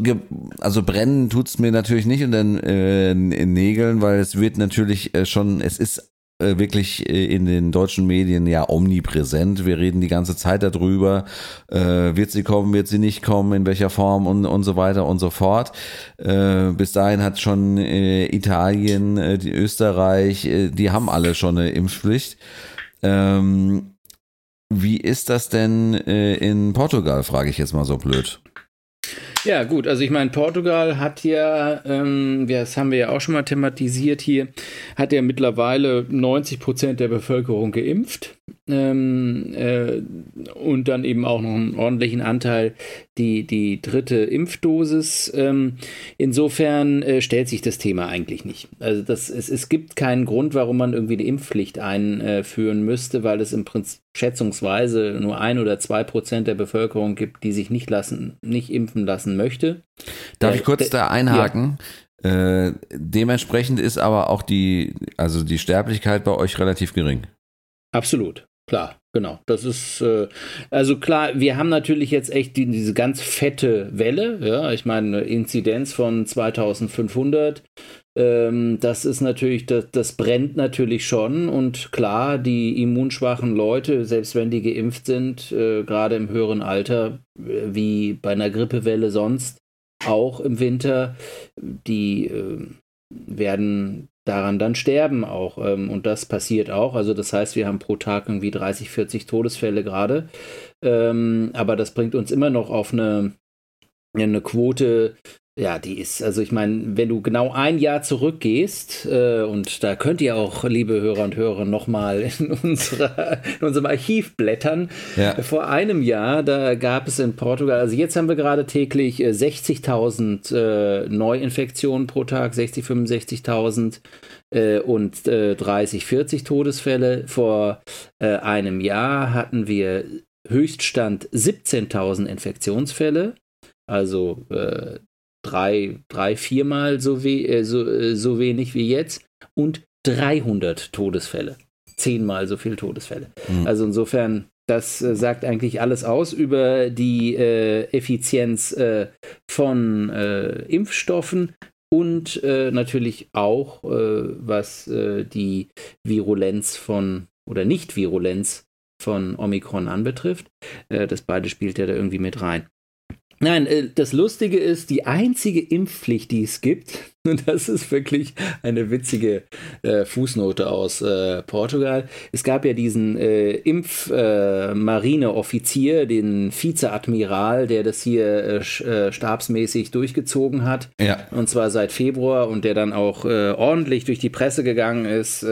also brennen tut's mir natürlich nicht unter den äh, Nägeln, weil es wird natürlich äh, schon, es ist wirklich äh, in den deutschen Medien ja omnipräsent. Wir reden die ganze Zeit darüber. Äh, wird sie kommen, wird sie nicht kommen, in welcher Form und, und so weiter und so fort. Äh, bis dahin hat schon äh, Italien, äh, die Österreich, äh, die haben alle schon eine Impfpflicht. Ähm, wie ist das denn äh, in Portugal, frage ich jetzt mal so blöd. Ja, gut, also ich meine, Portugal hat ja, ähm, das haben wir ja auch schon mal thematisiert hier, hat ja mittlerweile 90 Prozent der Bevölkerung geimpft ähm, äh, und dann eben auch noch einen ordentlichen Anteil die, die dritte Impfdosis. Ähm, insofern äh, stellt sich das Thema eigentlich nicht. Also das, es, es gibt keinen Grund, warum man irgendwie eine Impfpflicht einführen müsste, weil es im Prinzip schätzungsweise nur ein oder zwei Prozent der Bevölkerung gibt, die sich nicht lassen, nicht impfen lassen möchte. Darf der, ich kurz der, da einhaken? Ja. Äh, dementsprechend ist aber auch die, also die Sterblichkeit bei euch relativ gering. Absolut. Klar, genau. Das ist, äh, also klar, wir haben natürlich jetzt echt die, diese ganz fette Welle. Ja, ich meine, Inzidenz von 2500. Ähm, das ist natürlich, das, das brennt natürlich schon. Und klar, die immunschwachen Leute, selbst wenn die geimpft sind, äh, gerade im höheren Alter, äh, wie bei einer Grippewelle sonst, auch im Winter, die äh, werden daran dann sterben auch. Ähm, und das passiert auch. Also das heißt, wir haben pro Tag irgendwie 30, 40 Todesfälle gerade. Ähm, aber das bringt uns immer noch auf eine, eine Quote ja, die ist, also ich meine, wenn du genau ein Jahr zurückgehst, äh, und da könnt ihr auch, liebe Hörer und Hörer, nochmal in, in unserem Archiv blättern. Ja. Vor einem Jahr, da gab es in Portugal, also jetzt haben wir gerade täglich 60.000 äh, äh, Neuinfektionen pro Tag, 60, 65.000 äh, und 30, 40 Todesfälle. Vor äh, einem Jahr hatten wir Höchststand 17.000 Infektionsfälle also äh, drei, drei viermal so, we äh, so, äh, so wenig wie jetzt und 300 Todesfälle. Zehnmal so viele Todesfälle. Mhm. Also insofern, das äh, sagt eigentlich alles aus über die äh, Effizienz äh, von äh, Impfstoffen und natürlich auch, was die Virulenz von oder Nicht-Virulenz von Omikron anbetrifft. das beide spielt ja da irgendwie mit rein. Nein, äh, das Lustige ist, die einzige Impfpflicht, die es gibt, und das ist wirklich eine witzige äh, Fußnote aus äh, Portugal. Es gab ja diesen äh, Impfmarineoffizier, äh, den Vizeadmiral, der das hier äh, stabsmäßig durchgezogen hat. Ja. Und zwar seit Februar und der dann auch ordentlich durch die Presse gegangen ist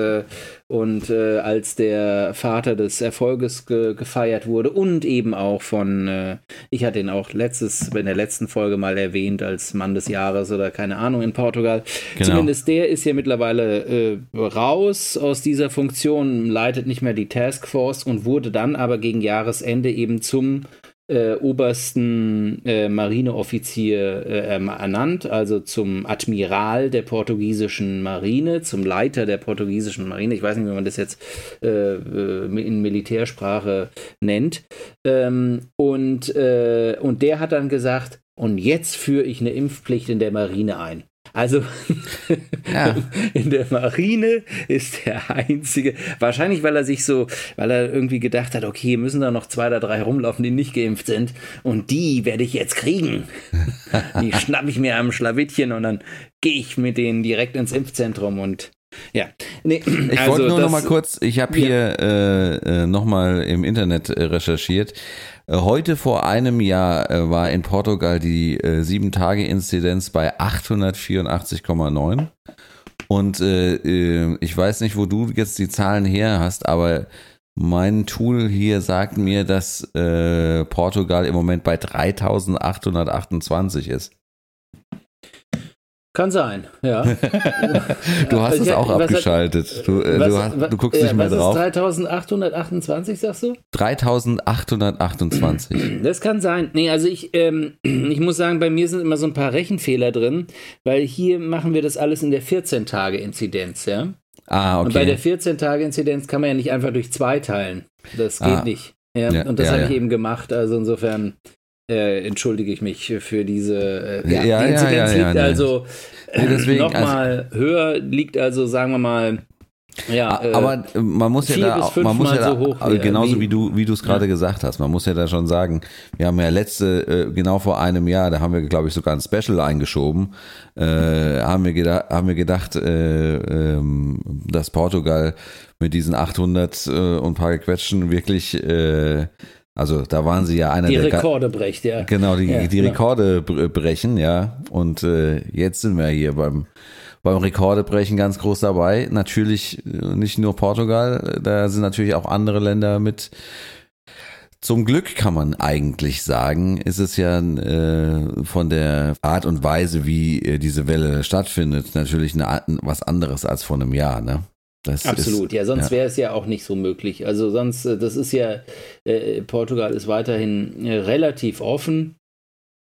und äh, als der Vater des Erfolges ge gefeiert wurde und eben auch von, äh, ich hatte ihn auch letztes, in der letzten Folge mal erwähnt als Mann des Jahres oder keine Ahnung in Portugal. Genau. Zumindest der ist ja mittlerweile äh, raus aus dieser Funktion, leitet nicht mehr die Taskforce und wurde dann aber gegen Jahresende eben zum äh, obersten äh, Marineoffizier äh, ernannt, also zum Admiral der portugiesischen Marine, zum Leiter der portugiesischen Marine. Ich weiß nicht, wie man das jetzt äh, äh, in Militärsprache nennt. Ähm, und, äh, und der hat dann gesagt, und jetzt führe ich eine Impfpflicht in der Marine ein. Also ja. in der Marine ist der einzige, wahrscheinlich weil er sich so, weil er irgendwie gedacht hat, okay, müssen da noch zwei oder drei rumlaufen, die nicht geimpft sind und die werde ich jetzt kriegen. die schnappe ich mir am Schlawittchen und dann gehe ich mit denen direkt ins Impfzentrum und ja, nee, ich also wollte nur das, noch mal kurz, ich habe hier äh, äh, noch mal im Internet äh, recherchiert. Äh, heute vor einem Jahr äh, war in Portugal die äh, 7-Tage-Inzidenz bei 884,9. Und äh, äh, ich weiß nicht, wo du jetzt die Zahlen her hast, aber mein Tool hier sagt mir, dass äh, Portugal im Moment bei 3828 ist. Kann sein, ja. du hast es auch abgeschaltet. Hat, du, äh, was, du, hast, du, guckst nicht mehr drauf. 3828, sagst du? 3828. Das kann sein. Nee, also ich, ähm, ich muss sagen, bei mir sind immer so ein paar Rechenfehler drin, weil hier machen wir das alles in der 14-Tage-Inzidenz, ja. Ah, okay. Und bei der 14-Tage-Inzidenz kann man ja nicht einfach durch zwei teilen. Das geht ah. nicht. Ja, ja, und das ja, habe ich eben gemacht. Also insofern äh, entschuldige ich mich für diese. Äh, ja, ja, die Inzidenz ja, ja, liegt also nee, nochmal also, höher, liegt also, sagen wir mal. Ja, äh, aber man muss ja da, man muss ja da, so genauso wie, du, wie du es gerade gesagt hast, man muss ja da schon sagen, wir haben ja letzte, äh, genau vor einem Jahr, da haben wir, glaube ich, sogar ein Special eingeschoben, äh, haben wir gedacht, haben wir gedacht, äh, ähm, dass Portugal mit diesen 800 äh, und paar Gequetschen wirklich äh, also da waren sie ja einer die der Rekorde brecht, ja. Genau, die, ja, die genau. Rekorde brechen, ja. Und äh, jetzt sind wir hier beim beim Rekordebrechen ganz groß dabei. Natürlich äh, nicht nur Portugal, da sind natürlich auch andere Länder mit. Zum Glück kann man eigentlich sagen, ist es ja äh, von der Art und Weise, wie äh, diese Welle stattfindet, natürlich eine, was anderes als vor einem Jahr, ne? Das Absolut, ist, ja, sonst ja. wäre es ja auch nicht so möglich. Also sonst, äh, das ist ja, äh, Portugal ist weiterhin äh, relativ offen.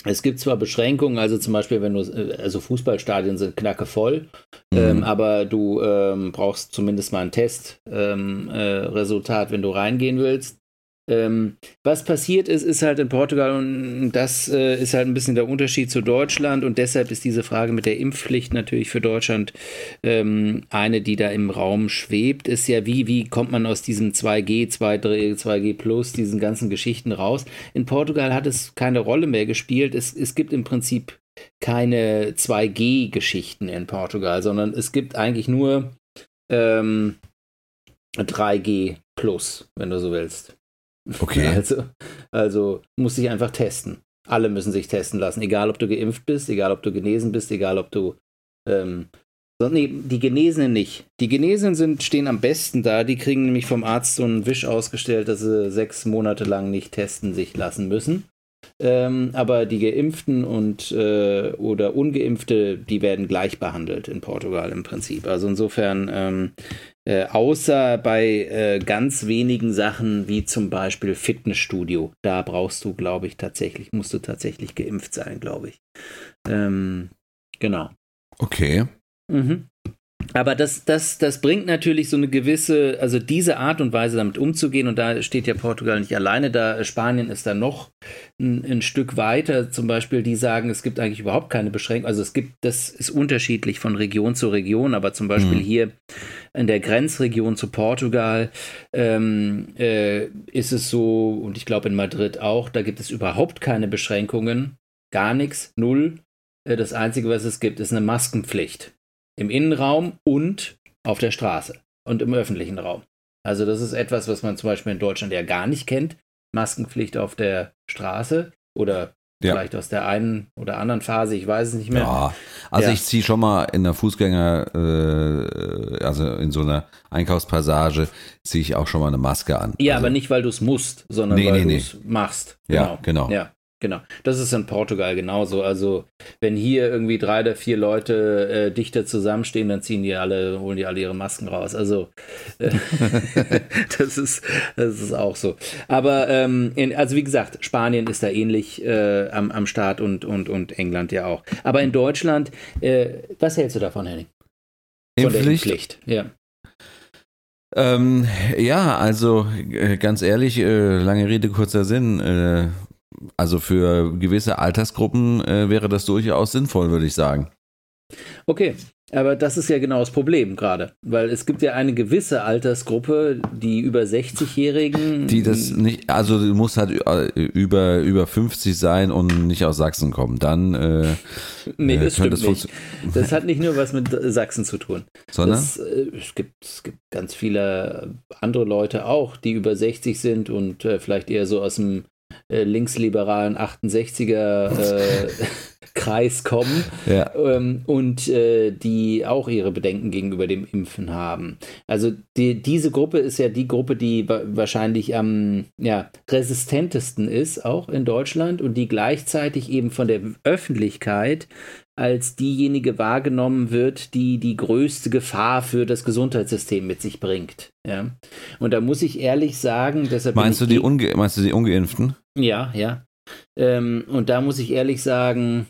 Es gibt zwar Beschränkungen, also zum Beispiel, wenn du, äh, also Fußballstadien sind knackevoll, mhm. ähm, aber du ähm, brauchst zumindest mal ein Testresultat, ähm, äh, wenn du reingehen willst. Ähm, was passiert ist, ist halt in Portugal und das äh, ist halt ein bisschen der Unterschied zu Deutschland und deshalb ist diese Frage mit der Impfpflicht natürlich für Deutschland ähm, eine, die da im Raum schwebt, ist ja wie, wie kommt man aus diesem 2G, 2G, 2G Plus, diesen ganzen Geschichten raus. In Portugal hat es keine Rolle mehr gespielt. Es, es gibt im Prinzip keine 2G-Geschichten in Portugal, sondern es gibt eigentlich nur ähm, 3G Plus, wenn du so willst. Okay. Also, also muss ich einfach testen. Alle müssen sich testen lassen, egal ob du geimpft bist, egal ob du genesen bist, egal ob du ähm, nee, die Genesenen nicht. Die Genesenen sind, stehen am besten da. Die kriegen nämlich vom Arzt so einen Wisch ausgestellt, dass sie sechs Monate lang nicht testen sich lassen müssen. Ähm, aber die Geimpften und äh, oder Ungeimpfte, die werden gleich behandelt in Portugal im Prinzip. Also insofern, ähm, äh, außer bei äh, ganz wenigen Sachen wie zum Beispiel Fitnessstudio, da brauchst du, glaube ich, tatsächlich, musst du tatsächlich geimpft sein, glaube ich. Ähm, genau. Okay. Mhm. Aber das, das, das bringt natürlich so eine gewisse, also diese Art und Weise damit umzugehen, und da steht ja Portugal nicht alleine da, Spanien ist da noch ein, ein Stück weiter. Zum Beispiel, die sagen, es gibt eigentlich überhaupt keine Beschränkung. Also es gibt, das ist unterschiedlich von Region zu Region, aber zum Beispiel mhm. hier in der Grenzregion zu Portugal ähm, äh, ist es so, und ich glaube in Madrid auch, da gibt es überhaupt keine Beschränkungen, gar nichts, null. Äh, das Einzige, was es gibt, ist eine Maskenpflicht im Innenraum und auf der Straße und im öffentlichen Raum. Also das ist etwas, was man zum Beispiel in Deutschland ja gar nicht kennt. Maskenpflicht auf der Straße oder ja. vielleicht aus der einen oder anderen Phase, ich weiß es nicht mehr. Ja, also ja. ich ziehe schon mal in der Fußgänger, äh, also in so einer Einkaufspassage, ziehe ich auch schon mal eine Maske an. Ja, also, aber nicht, weil du es musst, sondern nee, weil nee, du es nee. machst. Genau. Ja, genau. Ja. Genau, das ist in Portugal genauso. Also wenn hier irgendwie drei oder vier Leute äh, dichter zusammenstehen, dann ziehen die alle, holen die alle ihre Masken raus. Also äh, das ist das ist auch so. Aber ähm, in, also wie gesagt, Spanien ist da ähnlich äh, am, am Start und, und, und England ja auch. Aber in Deutschland, äh, was hältst du davon, Henning? Von Impfpflicht? der Impfpflicht, ja. Ähm, ja, also äh, ganz ehrlich, äh, lange Rede, kurzer Sinn. Äh, also für gewisse Altersgruppen äh, wäre das durchaus sinnvoll, würde ich sagen. Okay, aber das ist ja genau das Problem gerade, weil es gibt ja eine gewisse Altersgruppe, die über 60-Jährigen. Die das nicht, also du musst halt äh, über, über 50 sein und nicht aus Sachsen kommen. Dann. Äh, nee, das stimmt das nicht. Das hat nicht nur was mit Sachsen zu tun. Sondern? Das, äh, es, gibt, es gibt ganz viele andere Leute auch, die über 60 sind und äh, vielleicht eher so aus dem äh, linksliberalen 68er äh, Kreis kommen ja. ähm, und äh, die auch ihre Bedenken gegenüber dem Impfen haben. Also die, diese Gruppe ist ja die Gruppe, die wahrscheinlich am ja, resistentesten ist, auch in Deutschland und die gleichzeitig eben von der Öffentlichkeit als diejenige wahrgenommen wird, die die größte Gefahr für das Gesundheitssystem mit sich bringt. Ja. Und da muss ich ehrlich sagen, deshalb meinst du die, Unge meinst du die Ungeimpften? Ja, ja. Ähm, und da muss ich ehrlich sagen,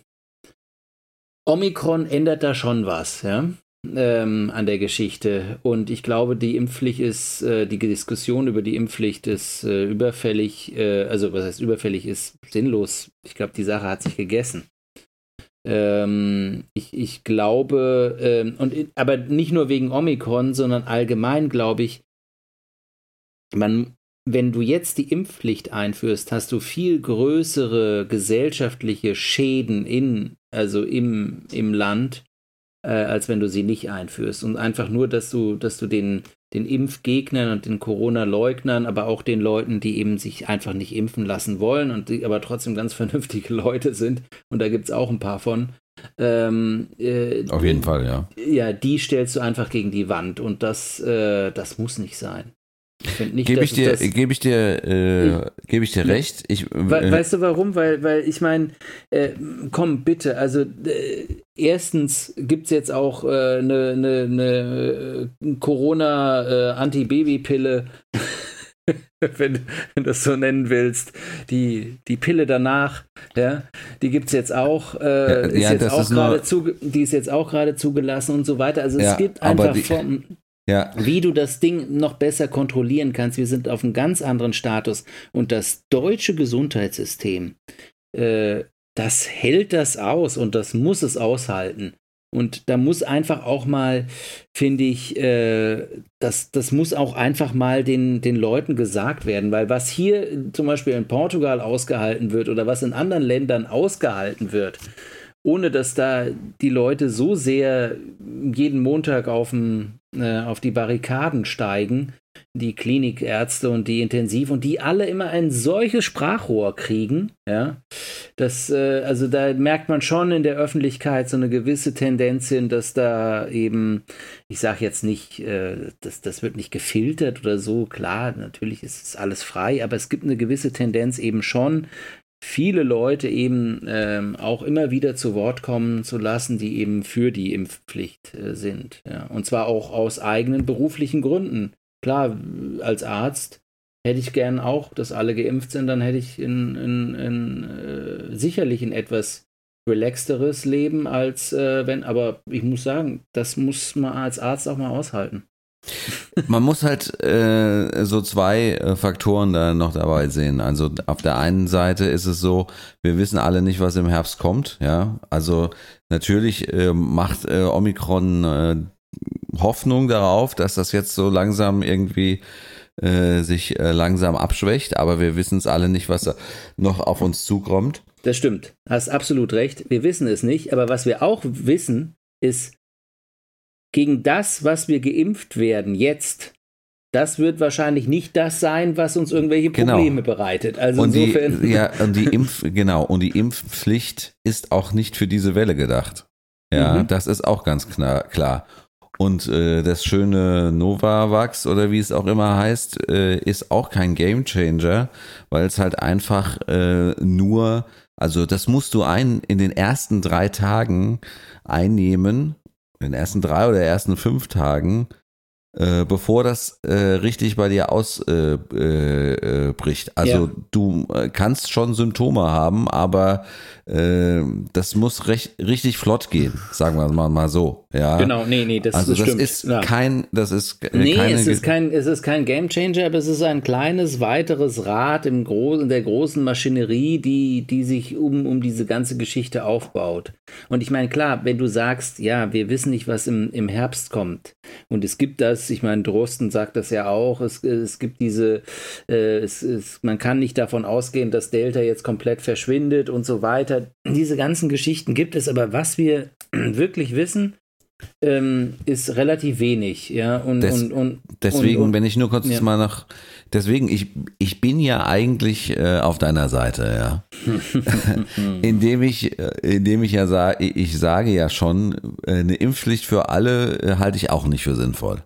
Omikron ändert da schon was, ja. Ähm, an der Geschichte. Und ich glaube, die Impfpflicht ist, äh, die Diskussion über die Impfpflicht ist äh, überfällig, äh, also was heißt überfällig, ist sinnlos. Ich glaube, die Sache hat sich gegessen. Ähm, ich, ich glaube, ähm, und, aber nicht nur wegen Omikron, sondern allgemein glaube ich, man wenn du jetzt die Impfpflicht einführst, hast du viel größere gesellschaftliche Schäden in, also im, im Land, äh, als wenn du sie nicht einführst. Und einfach nur, dass du, dass du den, den Impfgegnern und den Corona-Leugnern, aber auch den Leuten, die eben sich einfach nicht impfen lassen wollen und die aber trotzdem ganz vernünftige Leute sind, und da gibt es auch ein paar von, ähm, äh, Auf jeden Fall, ja. Ja, die stellst du einfach gegen die Wand und das, äh, das muss nicht sein. Gebe ich dir, gebe ich dir, äh, gebe ich dir recht. Ich, äh, weißt du warum? Weil, weil ich meine, äh, komm bitte, also äh, erstens gibt es jetzt auch eine äh, ne, ne, ne äh, Corona-Anti-Baby-Pille, wenn, wenn du das so nennen willst. Die, die Pille danach, ja, die gibt es jetzt auch. Ja, ist ja, jetzt auch gerade zu, die ist jetzt auch gerade zugelassen und so weiter. Also es gibt einfach die, vom ja. Wie du das Ding noch besser kontrollieren kannst. Wir sind auf einem ganz anderen Status. Und das deutsche Gesundheitssystem, äh, das hält das aus und das muss es aushalten. Und da muss einfach auch mal, finde ich, äh, das, das muss auch einfach mal den, den Leuten gesagt werden, weil was hier zum Beispiel in Portugal ausgehalten wird oder was in anderen Ländern ausgehalten wird, ohne dass da die Leute so sehr jeden Montag auf, dem, äh, auf die Barrikaden steigen, die Klinikärzte und die Intensiv und die alle immer ein solches Sprachrohr kriegen, ja, das, äh, also da merkt man schon in der Öffentlichkeit so eine gewisse Tendenz hin, dass da eben, ich sage jetzt nicht, äh, das, das wird nicht gefiltert oder so, klar, natürlich ist es alles frei, aber es gibt eine gewisse Tendenz eben schon, viele Leute eben ähm, auch immer wieder zu Wort kommen zu lassen, die eben für die Impfpflicht äh, sind. Ja. Und zwar auch aus eigenen beruflichen Gründen. Klar, als Arzt hätte ich gern auch, dass alle geimpft sind, dann hätte ich in, in, in, äh, sicherlich ein etwas relaxteres Leben als äh, wenn, aber ich muss sagen, das muss man als Arzt auch mal aushalten. Man muss halt äh, so zwei äh, Faktoren da noch dabei sehen. Also auf der einen Seite ist es so, wir wissen alle nicht, was im Herbst kommt. Ja, also natürlich äh, macht äh, Omikron äh, Hoffnung darauf, dass das jetzt so langsam irgendwie sich langsam abschwächt, aber wir wissen es alle nicht, was noch auf uns zukommt. Das stimmt, hast absolut recht. Wir wissen es nicht, aber was wir auch wissen, ist, gegen das, was wir geimpft werden jetzt, das wird wahrscheinlich nicht das sein, was uns irgendwelche genau. Probleme genau. bereitet. Also und insofern. Die, ja, und die Impf, genau, und die Impfpflicht ist auch nicht für diese Welle gedacht. Ja, mhm. das ist auch ganz klar. Und äh, das schöne Novavax oder wie es auch immer heißt, äh, ist auch kein Gamechanger, weil es halt einfach äh, nur, also das musst du ein in den ersten drei Tagen einnehmen in den ersten drei oder ersten fünf Tagen, äh, bevor das äh, richtig bei dir ausbricht. Äh, äh, also ja. du äh, kannst schon Symptome haben, aber äh, das muss recht, richtig flott gehen, sagen wir mal, mal so. Ja. Genau, nee, nee, das, also das, stimmt. ist ja. kein, das ist äh, nee, es ist kein, es ist kein Game Changer, aber es ist ein kleines weiteres Rad im Gro in der großen Maschinerie, die, die sich um, um diese ganze Geschichte aufbaut. Und ich meine, klar, wenn du sagst, ja, wir wissen nicht, was im, im Herbst kommt, und es gibt das, ich meine, Drosten sagt das ja auch, es, es gibt diese, äh, es, es, man kann nicht davon ausgehen, dass Delta jetzt komplett verschwindet und so weiter weiter. Diese ganzen Geschichten gibt es, aber was wir wirklich wissen, ähm, ist relativ wenig, ja. Und, Des, und, und deswegen, und, wenn ich nur kurz ja. mal nach, deswegen, ich, ich bin ja eigentlich äh, auf deiner Seite, ja. indem ich, äh, indem ich ja sage, ich sage ja schon, äh, eine Impfpflicht für alle äh, halte ich auch nicht für sinnvoll.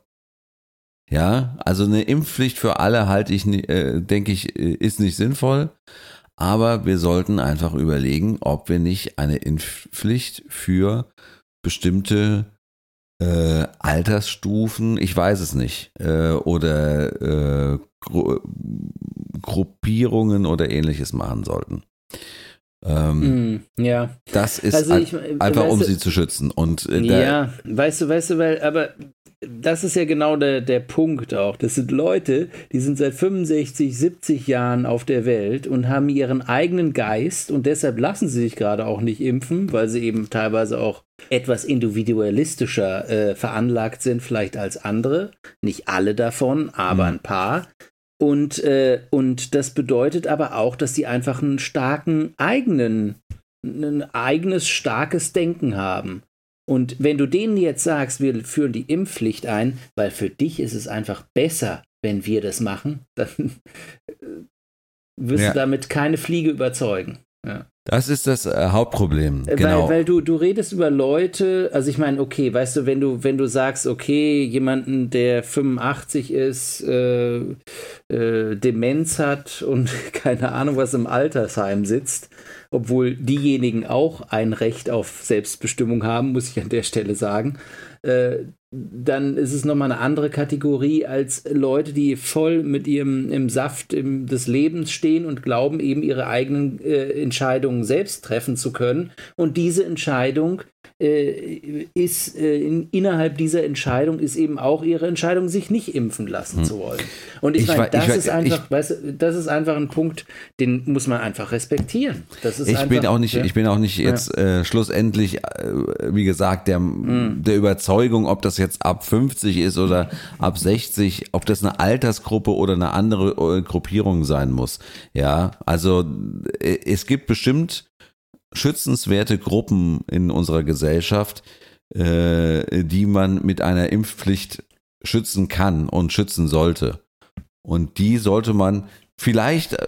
Ja, also eine Impfpflicht für alle halte ich, äh, denke ich, ist nicht sinnvoll. Aber wir sollten einfach überlegen, ob wir nicht eine Impfpflicht für bestimmte äh, Altersstufen, ich weiß es nicht, äh, oder äh, Gru Gruppierungen oder ähnliches machen sollten. Ähm, mm, ja. Das ist also ich, einfach, um sie zu schützen. Und, äh, ja, weißt du, weißt du, weil, aber das ist ja genau der, der Punkt auch. Das sind Leute, die sind seit 65, 70 Jahren auf der Welt und haben ihren eigenen Geist und deshalb lassen sie sich gerade auch nicht impfen, weil sie eben teilweise auch etwas individualistischer äh, veranlagt sind, vielleicht als andere. Nicht alle davon, aber mhm. ein paar. Und, äh, und das bedeutet aber auch, dass sie einfach einen starken eigenen, ein eigenes starkes Denken haben. Und wenn du denen jetzt sagst, wir führen die Impfpflicht ein, weil für dich ist es einfach besser, wenn wir das machen, dann äh, wirst ja. du damit keine Fliege überzeugen. Ja. Das ist das äh, Hauptproblem. Genau. Weil, weil du, du redest über Leute, also ich meine, okay, weißt du, wenn du, wenn du sagst, okay, jemanden, der 85 ist, äh, äh, Demenz hat und keine Ahnung, was im Altersheim sitzt, obwohl diejenigen auch ein Recht auf Selbstbestimmung haben, muss ich an der Stelle sagen, äh, dann ist es nochmal eine andere Kategorie als Leute, die voll mit ihrem im Saft im, des Lebens stehen und glauben, eben ihre eigenen äh, Entscheidungen selbst treffen zu können und diese Entscheidung äh, ist äh, in, innerhalb dieser Entscheidung ist eben auch ihre Entscheidung, sich nicht impfen lassen hm. zu wollen. Und ich, ich meine, das ich, ist einfach, ich, weißt du, das ist einfach ein Punkt, den muss man einfach respektieren. Das ist ich einfach, bin auch nicht, ja. ich bin auch nicht jetzt ja. äh, schlussendlich, wie gesagt, der, hm. der Überzeugung, ob das jetzt ab 50 ist oder ab 60, ob das eine Altersgruppe oder eine andere äh, Gruppierung sein muss. Ja, also äh, es gibt bestimmt schützenswerte Gruppen in unserer Gesellschaft, äh, die man mit einer Impfpflicht schützen kann und schützen sollte. Und die sollte man vielleicht, äh,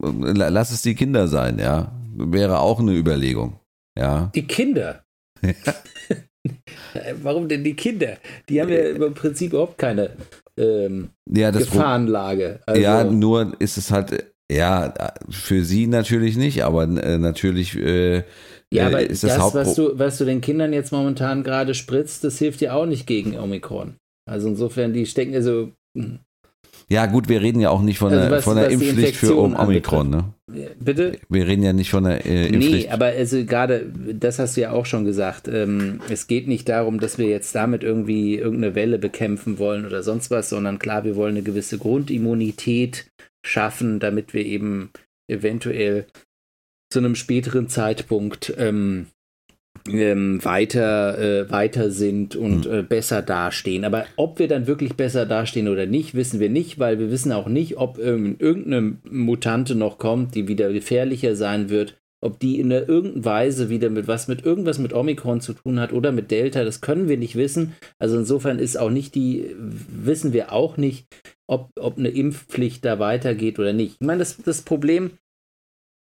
lass es die Kinder sein, ja, wäre auch eine Überlegung, ja. Die Kinder? Warum denn die Kinder? Die haben ja im Prinzip überhaupt keine ähm, ja, Gefahrenlage. Also, ja, nur ist es halt, ja, für sie natürlich nicht, aber äh, natürlich äh, ja, aber ist das, das was, du, was du den Kindern jetzt momentan gerade spritzt, das hilft ja auch nicht gegen Omikron. Also insofern, die stecken also. Ja, gut, wir reden ja auch nicht von also der, von der Impfpflicht für Omikron, ne? Bitte? Wir reden ja nicht von der äh, Impfpflicht. Nee, aber also gerade, das hast du ja auch schon gesagt, ähm, es geht nicht darum, dass wir jetzt damit irgendwie irgendeine Welle bekämpfen wollen oder sonst was, sondern klar, wir wollen eine gewisse Grundimmunität schaffen, damit wir eben eventuell zu einem späteren Zeitpunkt ähm, ähm, weiter, äh, weiter sind und hm. äh, besser dastehen. Aber ob wir dann wirklich besser dastehen oder nicht, wissen wir nicht, weil wir wissen auch nicht, ob ähm, irgendeine Mutante noch kommt, die wieder gefährlicher sein wird. Ob die in irgendeiner Weise wieder mit was mit irgendwas mit Omikron zu tun hat oder mit Delta, das können wir nicht wissen. Also insofern ist auch nicht die, wissen wir auch nicht, ob, ob eine Impfpflicht da weitergeht oder nicht. Ich meine, das, das Problem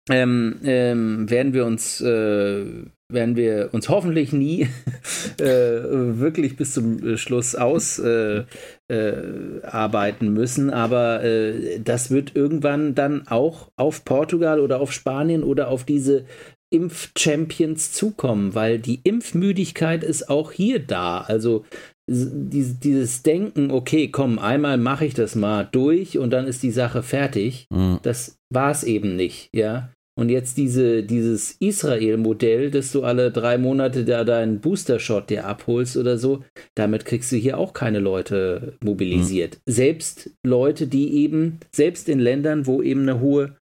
ähm, ähm, werden wir uns äh, werden wir uns hoffentlich nie äh, wirklich bis zum Schluss ausarbeiten äh, äh müssen, aber äh, das wird irgendwann dann auch auf Portugal oder auf Spanien oder auf diese Impfchampions zukommen, weil die Impfmüdigkeit ist auch hier da. Also dieses Denken, okay, komm, einmal mache ich das mal durch und dann ist die Sache fertig, mhm. das war es eben nicht, ja. Und jetzt diese, dieses Israel-Modell, dass du alle drei Monate da deinen Booster-Shot dir abholst oder so, damit kriegst du hier auch keine Leute mobilisiert. Mhm. Selbst Leute, die eben, selbst in Ländern, wo eben eine hohe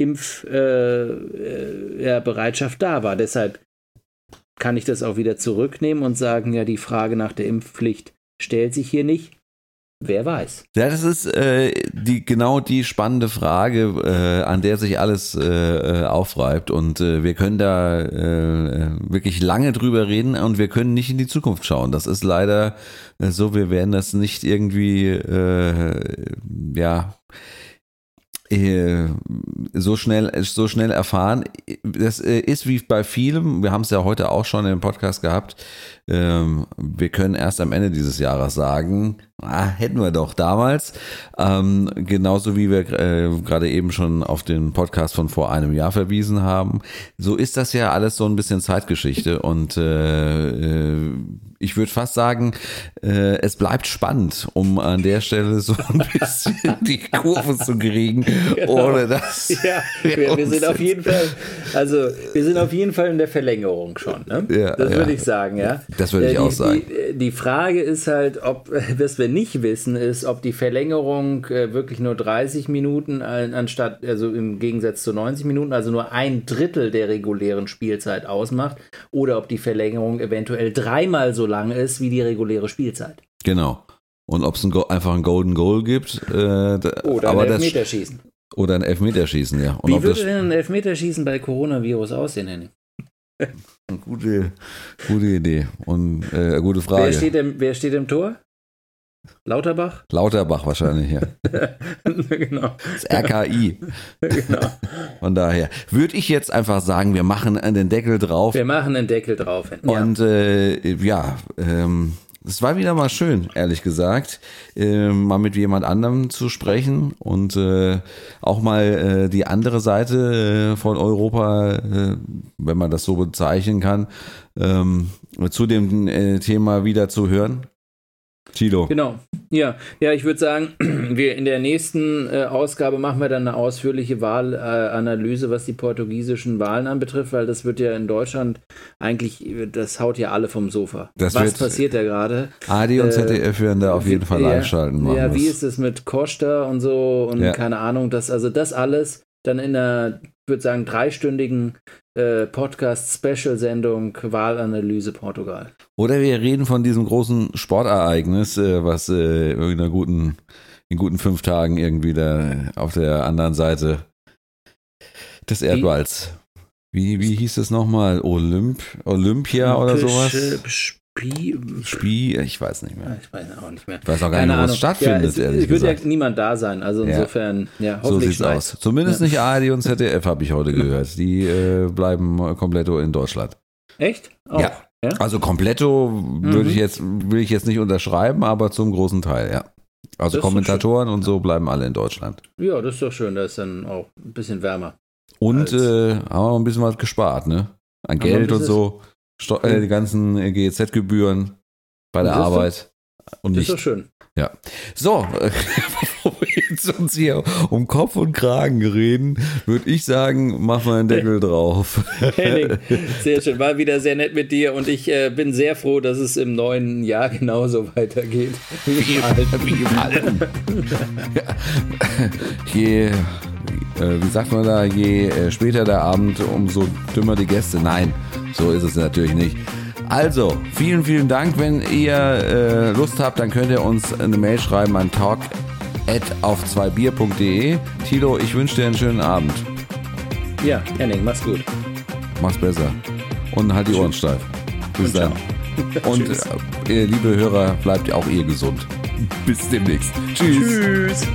Impfbereitschaft äh, äh, da war. Deshalb kann ich das auch wieder zurücknehmen und sagen, ja, die Frage nach der Impfpflicht stellt sich hier nicht. Wer weiß. Ja, das ist äh, die genau die spannende Frage, äh, an der sich alles äh, äh, aufreibt. Und äh, wir können da äh, wirklich lange drüber reden und wir können nicht in die Zukunft schauen. Das ist leider so. Wir werden das nicht irgendwie ja so schnell so schnell erfahren. Das ist wie bei vielem, wir haben es ja heute auch schon im Podcast gehabt, ähm, wir können erst am Ende dieses Jahres sagen, ah, hätten wir doch damals. Ähm, genauso wie wir äh, gerade eben schon auf den Podcast von vor einem Jahr verwiesen haben. So ist das ja alles so ein bisschen Zeitgeschichte und äh, ich würde fast sagen, äh, es bleibt spannend, um an der Stelle so ein bisschen die Kurve zu kriegen, genau. ohne dass. Ja, wir, wir, sind auf jeden Fall, also wir sind auf jeden Fall in der Verlängerung schon. Ne? Ja, das würde ja. ich sagen, ja. Das würde ich äh, die, auch sagen. Die, die, Frage ist halt, ob, was wir nicht wissen, ist, ob die Verlängerung äh, wirklich nur 30 Minuten anstatt, also im Gegensatz zu 90 Minuten, also nur ein Drittel der regulären Spielzeit ausmacht, oder ob die Verlängerung eventuell dreimal so lang ist wie die reguläre Spielzeit. Genau. Und ob es ein einfach ein Golden Goal gibt. Äh, oder aber ein Elfmeterschießen. Oder ein Elfmeterschießen, ja. Und Wie würde denn ein Elfmeterschießen bei Coronavirus aussehen, Henning? Gute, gute Idee und äh, gute Frage. Wer steht, im, wer steht im Tor? Lauterbach? Lauterbach wahrscheinlich, ja. genau. Das RKI. genau. Von daher würde ich jetzt einfach sagen, wir machen den Deckel drauf. Wir machen den Deckel drauf. Ja. Und äh, ja, ähm, es war wieder mal schön, ehrlich gesagt, äh, mal mit jemand anderem zu sprechen und äh, auch mal äh, die andere Seite äh, von Europa, äh, wenn man das so bezeichnen kann, ähm, zu dem äh, Thema wieder zu hören. Tilo. Genau. Ja, ja, ich würde sagen, wir in der nächsten äh, Ausgabe machen wir dann eine ausführliche Wahlanalyse, äh, was die portugiesischen Wahlen anbetrifft, weil das wird ja in Deutschland eigentlich, das haut ja alle vom Sofa. Das was passiert da gerade? AD und ZDF äh, werden da auf jeden Fall ja, einschalten. Ja, wie ist es mit Costa und so und ja. keine Ahnung, das, also das alles dann in einer, ich würde sagen, dreistündigen äh, Podcast-Special-Sendung Wahlanalyse Portugal. Oder wir reden von diesem großen Sportereignis, äh, was äh, in, guten, in guten fünf Tagen irgendwie da auf der anderen Seite des Erdballs. Wie, wie hieß es nochmal? Olymp, Olympia oder sowas? Spie. Spie, ich weiß nicht mehr. Ich weiß auch nicht mehr. Ich weiß auch gar nicht, wo es stattfindet, ja, es, ehrlich es wird gesagt. ja niemand da sein. Also Ja. insofern, ja, So hoffentlich sieht's aus. Zumindest nicht ARD und ZDF, habe ich heute gehört. Die äh, bleiben komplett in Deutschland. Echt? Auch? Ja. ja? Also kompletto würde Mhm. ich jetzt, will ich jetzt nicht unterschreiben, aber zum großen Teil, ja. Also Das Kommentatoren und so bleiben alle in Deutschland. Ja, das ist doch schön. Da ist dann auch ein bisschen wärmer. Und äh, haben wir ein bisschen was gespart, ne? An Geld und so. Steu äh, die ganzen äh, GEZ-Gebühren bei der Arbeit. Und Das ist doch nicht. schön. So, äh, bevor wir jetzt uns hier um Kopf und Kragen reden, würde ich sagen, mach mal einen Deckel drauf. Henning, sehr schön. War wieder sehr nett mit dir und ich äh, bin sehr froh, dass es im neuen Jahr genauso weitergeht. Wie im alten. Wie im Alten. Ja. Je, äh, wie sagt man da, je äh, später der Abend, umso dümmer die Gäste. Nein, so ist es natürlich nicht. Also, vielen, vielen Dank. Wenn ihr äh, Lust habt, dann könnt ihr uns eine Mail schreiben an talk auf 2bier.de. Tilo, ich wünsche dir einen schönen Abend. Ja, Henning, mach's gut. Mach's besser. Und halt die Ohren steif. Bis Und dann. Und äh, ihr liebe Hörer, bleibt auch ihr gesund. Bis demnächst. Tschüss. Tschüss.